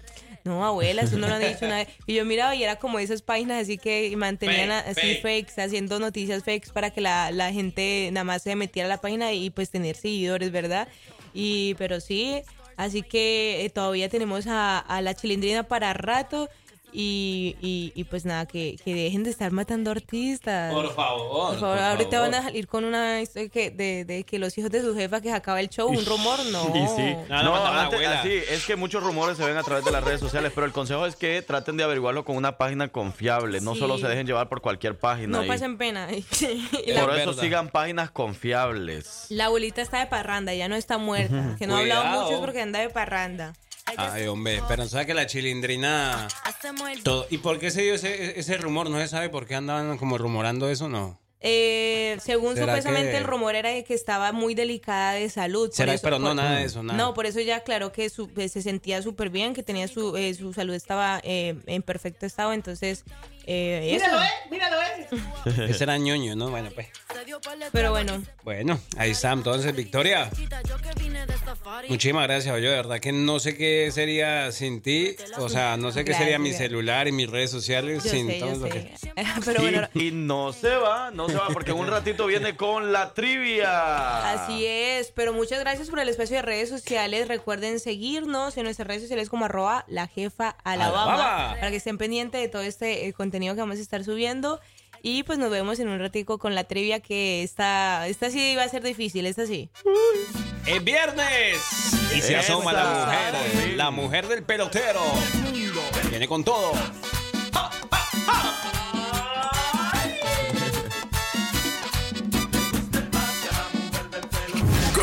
No, abuela, eso no lo han dicho una vez. Y yo miraba y era como esas páginas así que mantenían Fake, así fake. fakes, haciendo noticias fakes para que la, la gente nada más se metiera a la página y pues tener seguidores, ¿verdad? Y pero sí, así que eh, todavía tenemos a, a la chilindrina para rato y, y, y, pues nada, que, que dejen de estar matando artistas. Por favor. Por favor, por ahorita favor. van a salir con una historia que, de, de que los hijos de su jefa que se acaba el show, un <laughs> rumor, no. Y sí. No, no, No, antes- así, es que muchos rumores se ven a través de las redes sociales, pero el consejo es que traten de averiguarlo con una página confiable. No Sí. solo se dejen llevar por cualquier página. No pasen pena. <laughs> La- por eso sigan páginas confiables. La abuelita está de parranda, ya no está muerta. Que no ha hablado mucho es porque anda de parranda. Ay, hombre, pero ¿sabes que la chilindrina... Todo. ¿Y por qué se dio ese, ese rumor? ¿No se sabe por qué andaban como rumorando eso? No. Eh, según ¿Será supuestamente que- el rumor era de que estaba muy delicada de salud. ¿Será? eso- Pero no, por- nada de eso, nada. No, por eso ya aclaró que su- eh, se sentía súper bien, que tenía su, eh, su salud estaba eh, en perfecto estado, entonces eh, eso. Míralo, eh, míralo, eh. <laughs> Ese era ñoño, ¿no? Bueno, pues. Pero bueno, Bueno, ahí está. Entonces, Victoria. Muchísimas gracias, yo de verdad que no sé qué sería sin ti. O sea, no sé qué sería mi celular y mis redes sociales Yo sin sé, todo lo sé. que... <laughs> pero bueno, y, y no se va, no se va, porque en un ratito viene con la trivia. Así es, pero muchas gracias por el espacio de redes sociales. Recuerden seguirnos en nuestras redes sociales como arroba la jefa Alabama, Alabama. para que estén pendientes de todo este eh, contenido que vamos a estar subiendo. Y pues nos vemos en un ratico con la trivia que esta, esta sí va a ser difícil, esta sí. ¡Es viernes! Y se asoma la mujer, la mujer del pelotero. Viene con todo.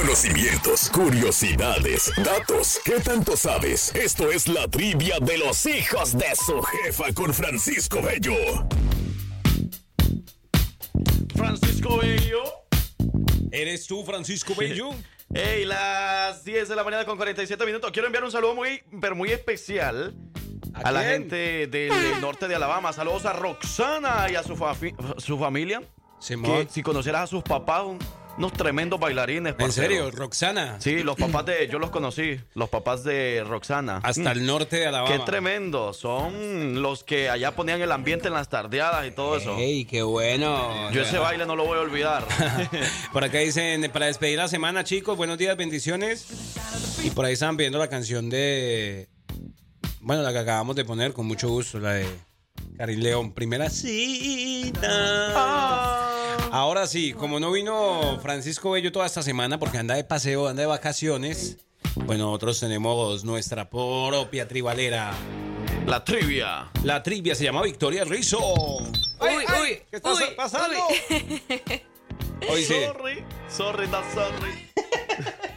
Conocimientos, curiosidades, datos. ¿Qué tanto sabes? Esto es la trivia de los hijos de su jefa con Francisco Bello. Francisco Bello. ¿Eres tú, Francisco Bello? Hey, las 10 de la mañana con 47 minutos. Quiero enviar un saludo muy, pero muy especial a, ¿A la gente del, norte de Alabama. Saludos a Roxana y a su, fa- su familia. Simón. Que si conocieras a sus papás, unos tremendos bailarines. ¿En parcero. serio? ¿Roxana? Sí, los papás de. Yo los conocí. Los papás de Roxana. Hasta el norte de Alabama. Qué tremendo. Son los que allá ponían el ambiente en las tardeadas y todo eso. ¡Ey, qué bueno! Yo ese baile no lo voy a olvidar. <laughs> Por acá dicen, para despedir la semana, chicos, buenos días, bendiciones. Y por ahí estaban pidiendo la canción de... Bueno, la que acabamos de poner, con mucho gusto, la de Karin León. Primera cita. Ahora sí, como no vino Francisco Bello toda esta semana porque anda de paseo, anda de vacaciones, pues nosotros tenemos nuestra propia tribalera. La trivia. La trivia se llama Victoria Rizzo. Uy, uy, ¿Qué está uy, pasando? uy. Hoy sí. Sorry, sorry, not sorry. <laughs>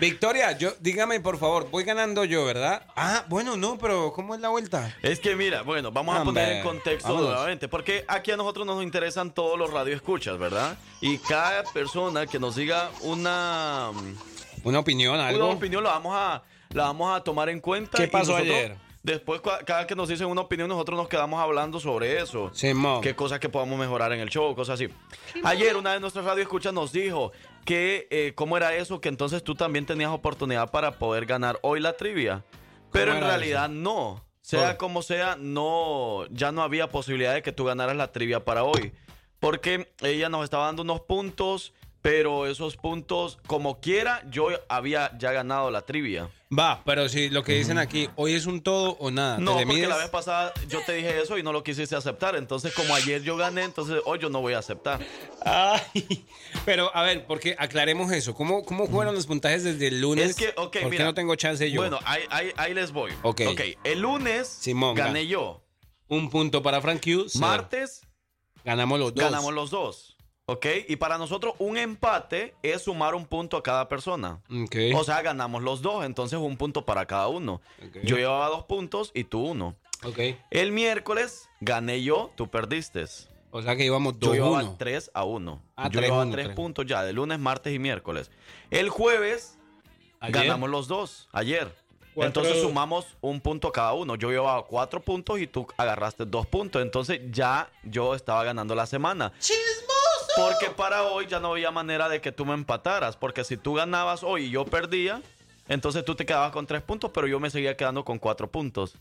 Victoria, yo, dígame por favor, voy ganando yo, ¿verdad? Ah, bueno, no, pero ¿cómo es la vuelta? Es que mira, bueno, vamos a Hombre, poner en contexto vámonos. nuevamente, porque aquí a nosotros nos interesan todos los radioescuchas, ¿verdad? Y cada persona que nos diga una, Una opinión, algo. una opinión la vamos a la vamos a tomar en cuenta. ¿Qué y pasó nosotros, ayer? Después, cada que nos dicen una opinión, nosotros nos quedamos hablando sobre eso. Simón. Qué cosas que podamos mejorar en el show, cosas así. Ayer una de nuestras radioescuchas nos dijo que eh, cómo era eso, que entonces tú también tenías oportunidad para poder ganar hoy la trivia. Pero en realidad no. Sea como sea, no, ya no había posibilidad de que tú ganaras la trivia para hoy. Porque ella nos estaba dando unos puntos, pero esos puntos, como quiera, yo había ya ganado la trivia. Va, pero si lo que dicen aquí, hoy es un todo o nada. ¿te No, porque mides? la vez pasada yo te dije eso y no lo quisiste aceptar. Entonces, como ayer yo gané, entonces hoy yo no voy a aceptar. Ay, pero a ver, porque aclaremos eso. ¿Cómo, cómo fueron los puntajes desde el lunes? Es que, ok, ¿Por mira. qué no tengo chance yo? Bueno, ahí, ahí, ahí les voy. Ok. el lunes Simón, gané ga- yo. Un punto para Frank Hughes. Martes Ganamos los dos. ganamos los dos. ¿Ok? Y para nosotros un empate es sumar un punto a cada persona. Ok. O sea, ganamos los dos, entonces un punto para cada uno. Ok. Yo llevaba dos puntos y tú uno. Ok. El miércoles gané yo, tú perdiste. O sea que íbamos Yo llevaba 2-1. 3 a 1. Ah, yo 3 llevaba uno, 3 tres. puntos ya, de lunes, martes y miércoles. El jueves Ayer. ganamos los dos, ayer. Cuatro- Entonces sumamos un punto cada uno. Yo llevaba 4 puntos y tú agarraste 2 puntos. Entonces ya yo estaba ganando la semana. Porque para hoy ya no había manera de que tú me empataras. Porque si tú ganabas hoy y yo perdía, entonces tú te quedabas con 3 puntos, pero yo me seguía quedando con 4 puntos.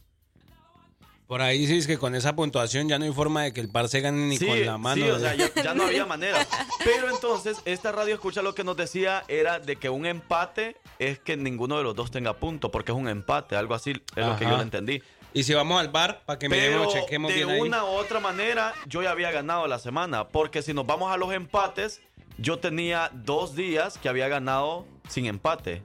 Por ahí sí es que con esa puntuación ya no hay forma de que el par se gane ni sí, con la mano. Sí, o de- sea, ya, ya no había <laughs> manera. Pero entonces, esta radio escucha lo que nos decía era de que un empate es que ninguno de los dos tenga punto, porque es un empate, algo así es lo que yo le entendí. Y si vamos al bar, para que Pero miremos, chequemos de bien ahí. una u otra manera, yo ya había ganado la semana, porque si nos vamos a los empates, yo tenía dos días que había ganado sin empate.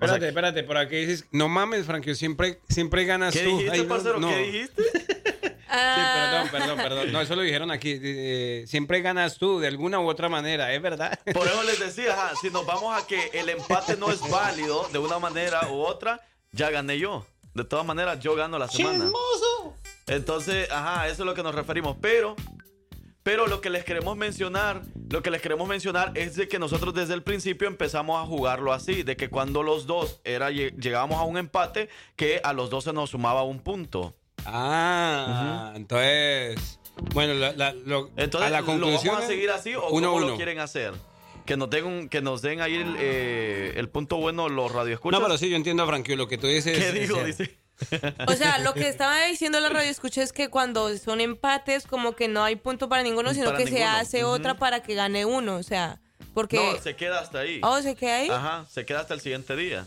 O sea, Espérate, espérate, por aquí dices, no mames, Frankie, siempre, siempre ganas ¿Qué tú. dijiste, Ay, parcero? no. ¿Qué dijiste? Ah. <laughs> Sí, perdón, perdón, perdón. No, eso lo dijeron aquí. eh, siempre ganas tú, de alguna u otra manera, es verdad. Por eso les <laughs> decía, ajá, si nos vamos a que el empate no es válido de una manera u otra, ya gané yo. De todas maneras, yo gano la semana. Entonces, ajá, eso es lo que nos referimos. Pero, pero lo que les queremos mencionar, lo que les queremos mencionar es de que nosotros desde el principio empezamos a jugarlo así, de que cuando los dos era lle- llegábamos a un empate, que a los dos se nos sumaba un punto. Ah, entonces. Bueno, la, la- lo- Entonces, a la ¿lo vamos a seguir así o uno, cómo uno. lo quieren hacer? Que nos den, un- que nos den ahí el, eh, el punto bueno los radioescuchas. No, pero sí, yo entiendo a Frankie, lo que tú dices. ¿Qué digo? Dice. O sea, lo que estaba diciendo la radio escucha es que cuando son empates, como que no hay punto para ninguno, sino Para que se hace otra para que gane uno. O sea, porque. No, se queda hasta ahí. Oh, ¿se queda ahí? Ajá, se queda hasta el siguiente día.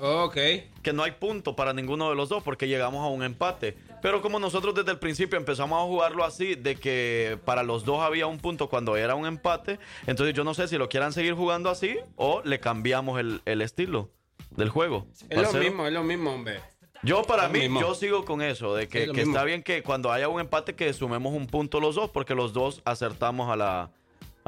Ok. Que no hay punto para ninguno de los dos porque llegamos a un empate. Pero como nosotros desde el principio empezamos a jugarlo así, de que para los dos había un punto cuando era un empate, entonces yo no sé si lo quieran seguir jugando así o le cambiamos el, el estilo del juego. Es lo mismo, es lo mismo, hombre. Yo para mí, mismo. yo sigo con eso, de que, Es que está bien que cuando haya un empate que sumemos un punto los dos, porque los dos acertamos a la...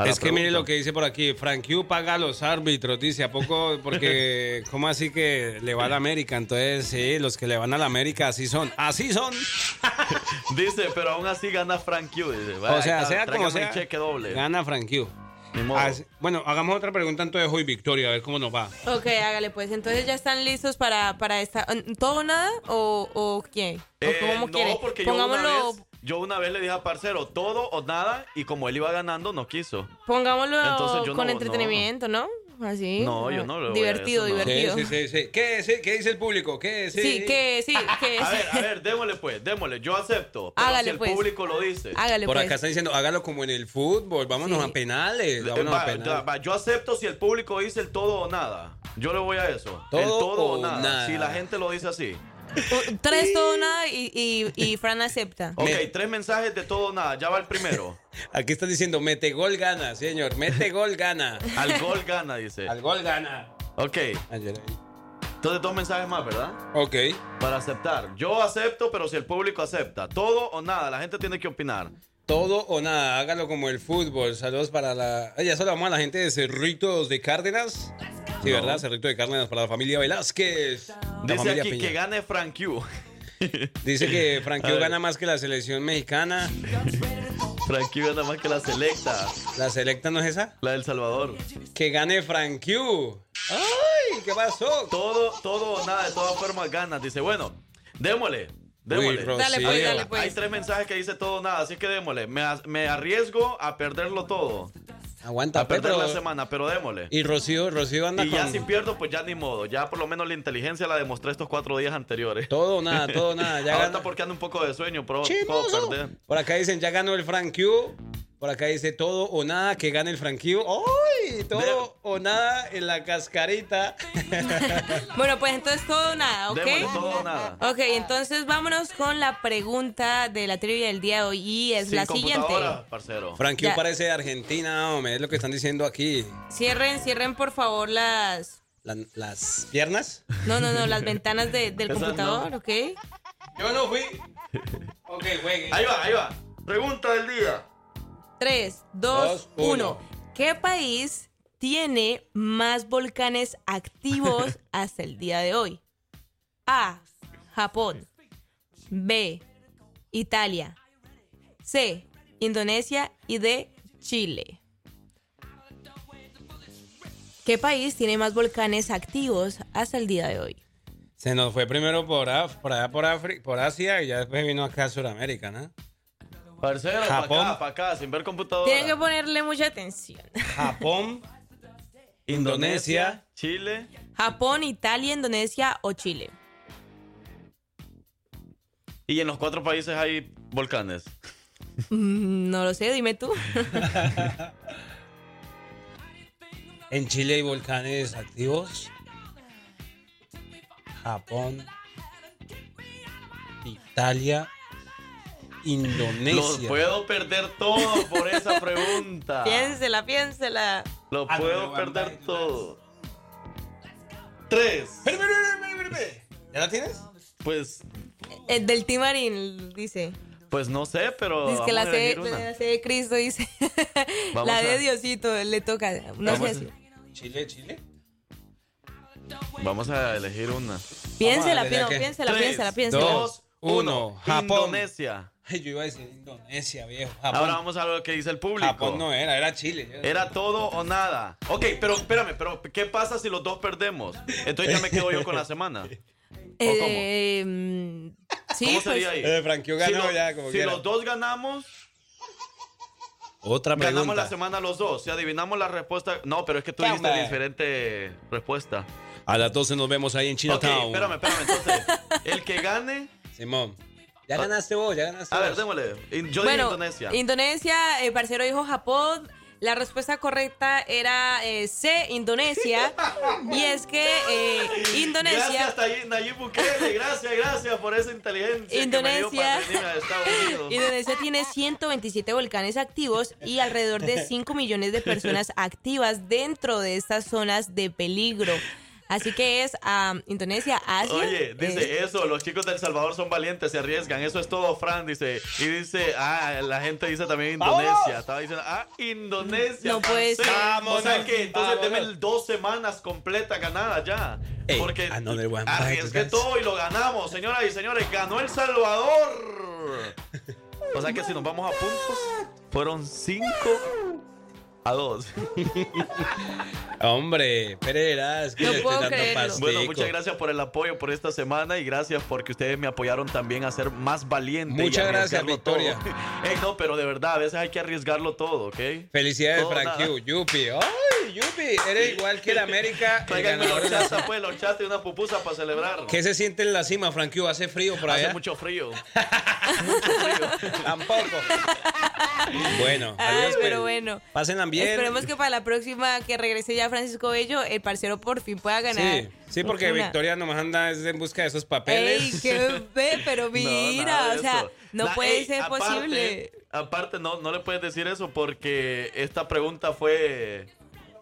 Es que mire lo que dice por aquí. Frank Q paga a los árbitros, dice. ¿A poco? Porque, <laughs> ¿cómo así que le va a la América? Entonces, sí, los que le van a la América así son. Así son. <laughs> Dice, pero aún así gana Frank Q. Dice, O "Vaya, sea, sea como sea. cheque doble. Gana Frank Q. Ni modo. Así- bueno, hagamos otra pregunta entonces hoy, Victoria, a ver cómo nos va. Ok, hágale pues. Entonces ya están listos para, para esta. ¿Todo o nada? ¿O, o quién? ¿O Eh, cómo no, quiere? porque yo una, Pongámoslo, vez, yo una vez le dije a Parcero, todo o nada, y como él iba ganando, no quiso. pongámoslo Entonces yo con no- entretenimiento, ¿no? Así. No, yo no le voy a Divertido, eso, no. divertido. Sí, sí, sí, sí. ¿Qué, sí, ¿Qué dice el público? ¿Qué, sí? Sí, que sí, que A ver, a ver, démosle pues, démosle, yo acepto. Pero Hágale, si el pues. público lo dice. Hágale Por pues. acá están diciendo, hágalo como en el fútbol, vámonos Sí. a penales. Eh, Vámonos va, a penales. va, yo acepto si el público dice el todo o nada. Yo le voy a eso. el Todo todo o o nada. nada. Si la gente lo dice así. Tres, todo, nada y, y, y Fran acepta. Ok, Me- tres mensajes de todo o nada. Ya va el primero. Aquí están diciendo, mete gol gana, señor. Mete gol gana. Al gol gana, dice. Al gol gana. Ok. Ayer. Entonces, dos mensajes más, ¿verdad? Ok. Para aceptar. Yo acepto, pero si el público acepta. Todo o nada, la gente tiene que opinar. Todo o nada, hágalo como el fútbol. Saludos para la. Oye, solo vamos a la gente de Cerritos de Cárdenas. Sí, No. ¿verdad? Cerrito de Cárdenas para la familia Velázquez. La Dice familia aquí Peña. que gane Frank Q. <laughs> Dice que ver. gana más que la selección mexicana. Frank Q gana más que la selecta. ¿La selecta no es esa? La del Salvador. Que gane Frank Q. ¡Ay! ¿Qué pasó? Todo, todo o nada, de todas formas ganas. Dice, bueno, démosle. Démosle. Rocío. Dale, pues, dale, pues. Hay tres mensajes que dice todo o nada, así que démosle. Me arriesgo a perderlo todo. Aguanta, A perder pero- la semana, pero démosle. Y Rocío, Rocío anda Y ya si pierdo, pues ya ni modo. Ya por lo menos la inteligencia la demostré estos cuatro días anteriores. todo o nada, todo o nada. Ya <laughs> Ahorita gana. porque ando un poco de sueño, pero puedo perder. Por acá dicen, ya ganó el Frank Q. Por acá dice todo o nada, que gane el Q. ¡Ay! Todo o nada en la cascarita. <laughs> Bueno, pues entonces todo o nada, ¿ok? Démosle todo o nada. Ok, entonces vámonos con la pregunta de la trivia del día de hoy y es Sin la siguiente. parcero. Ya. parece de Argentina, hombre, es lo que están diciendo aquí. Cierren, cierren por favor las... La- las piernas. No, no, no, las ventanas de- del Esas computador, no. ¿ok? Yo no fui. Ok, jueguen. Ahí va, ahí va. Pregunta del día. 3, Dos, 2, uno. 1. ¿Qué país tiene más volcanes activos <laughs> hasta el día de hoy? A. Japón. B. Italia. C. Indonesia. Y D. Chile. ¿Qué país tiene más volcanes activos hasta el día de hoy? Se nos fue primero por, Af- por allá por, Afri- por Asia y ya después vino acá a Sudamérica, ¿no? Parcero, para Japón. acá, para acá, sin ver computadora. Tienen que ponerle mucha atención. Japón, <laughs> Indonesia, Chile. Japón, Italia, Indonesia o Chile. Y en los cuatro países hay volcanes. Mm, No lo sé, dime tú. <laughs> En Chile hay volcanes activos. Japón, Italia, Los Indonesia. puedo perder todo por esa pregunta. <laughs> Piénsela, piénsela. Lo Ah, puedo perder todo. Tres. ¿Ya la tienes? Pues, El del Timarín dice. pues no sé, pero Dice que la C, la de Cristo dice. <laughs> Vamos la de a- Diosito le toca. No sé. Chile, Chile. Vamos a elegir una. Piénsela, piénsela, piénsela, Tres, piénsela, piénsela. Dos, uno. uno. Japón. Indonesia. Ay, yo iba a decir Indonesia, viejo. Japón. Ahora vamos a lo que dice el público. Japón no era, era Chile. Era todo o nada. Ok, pero espérame, pero ¿qué pasa si los dos perdemos? Entonces ya me quedo yo con la semana. Eh, mm, sí, ¿Cómo pues, sería ahí? Eh, Si, ganó lo- ya, como si quiera. los dos ganamos, Otra ganamos pregunta. la semana los dos. Si adivinamos la respuesta. No, pero es que tú ¿Qué dijiste diferente respuesta. A las 12 nos vemos ahí en Ok, Chinatown. espérame, espérame. Entonces, el que gane. Simón. Ya ganaste vos, ya ganaste A ver, démosle. In- Yo bueno, dije Indonesia. Indonesia, el parcero dijo Japón. La respuesta correcta era eh, C, Indonesia. <laughs> y es que eh, Indonesia. Gracias, Nayib Bukele. Gracias, gracias por esa inteligencia. Indonesia. Que me dio. <laughs> Indonesia tiene 127 volcanes activos y alrededor de 5 millones de personas activas dentro de estas zonas de peligro. Así que es am, Indonesia, Asia. Oye, dice eh, eso, los chicos del Salvador son valientes, se arriesgan, eso es todo, Fran, dice. Y dice, ah, la gente dice también Indonesia. ¡Vámonos! Estaba diciendo, ah, Indonesia. No puede ser. O sea que entonces deme dos semanas completas ganadas ya. Ey, Porque bite, arriesgué todo y lo ganamos, señoras y señores, ganó El Salvador. <laughs> O sea que si nos vamos a puntos, fueron cinco a dos. <laughs> Hombre, Pereira, es que No le puedo creerlo. Bueno, muchas gracias por el apoyo por esta semana y gracias porque ustedes me apoyaron también a ser más valiente. y Muchas gracias, Victoria. todo. <laughs> Ey, no, pero de verdad, a veces hay que arriesgarlo todo, ¿ok? Felicidades, Todo Frank. Q. Yupi. ¡Ay, Yupi! Eres igual que el América. los pues, los y una pupusa para celebrar. ¿Qué se siente en la cima, Frank Q? ¿Hace frío por Hace allá? mucho frío. <laughs> Tampoco. Bueno, Ay, adiós, pero pues. bueno. Pásenla bien. Esperemos que para la próxima que regrese ya Francisco Bello, el parcero por fin pueda ganar. Sí, sí, porque una. Victoria nomás anda es en busca de esos papeles. Ey, qué ve, pero <laughs> mira, de o sea, eso. no puede ey, ser aparte- posible. Aparte, no, no le puedes decir eso porque esta pregunta fue,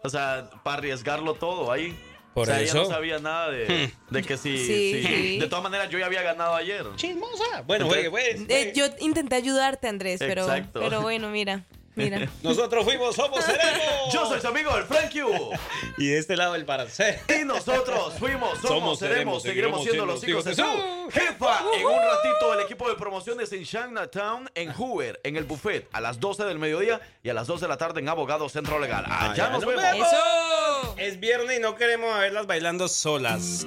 o sea, para arriesgarlo todo ahí. Por o sea, eso. ella no sabía nada de, de que si, Sí, si- sí. De todas maneras, yo ya había ganado ayer. Chismosa. Bueno, Entonces- juegue, pues. Eh, yo intenté ayudarte, Andrés, pero, Exacto. pero bueno, mira, mira. <laughs> Nosotros fuimos, somos, seremos. Yo soy su amigo, el Frank Q. Y de este lado el paracel. Y nosotros fuimos, somos, Somos, seremos, seremos, seguiremos siendo los hijos de su jefa. En un ratito, el equipo de promociones en Chinatown, en Hoover, en el buffet, a las 12 del mediodía y a las 2 de la tarde en Abogado Centro Legal. Allá Allá nos nos vemos. vemos. Es viernes y no queremos verlas bailando solas.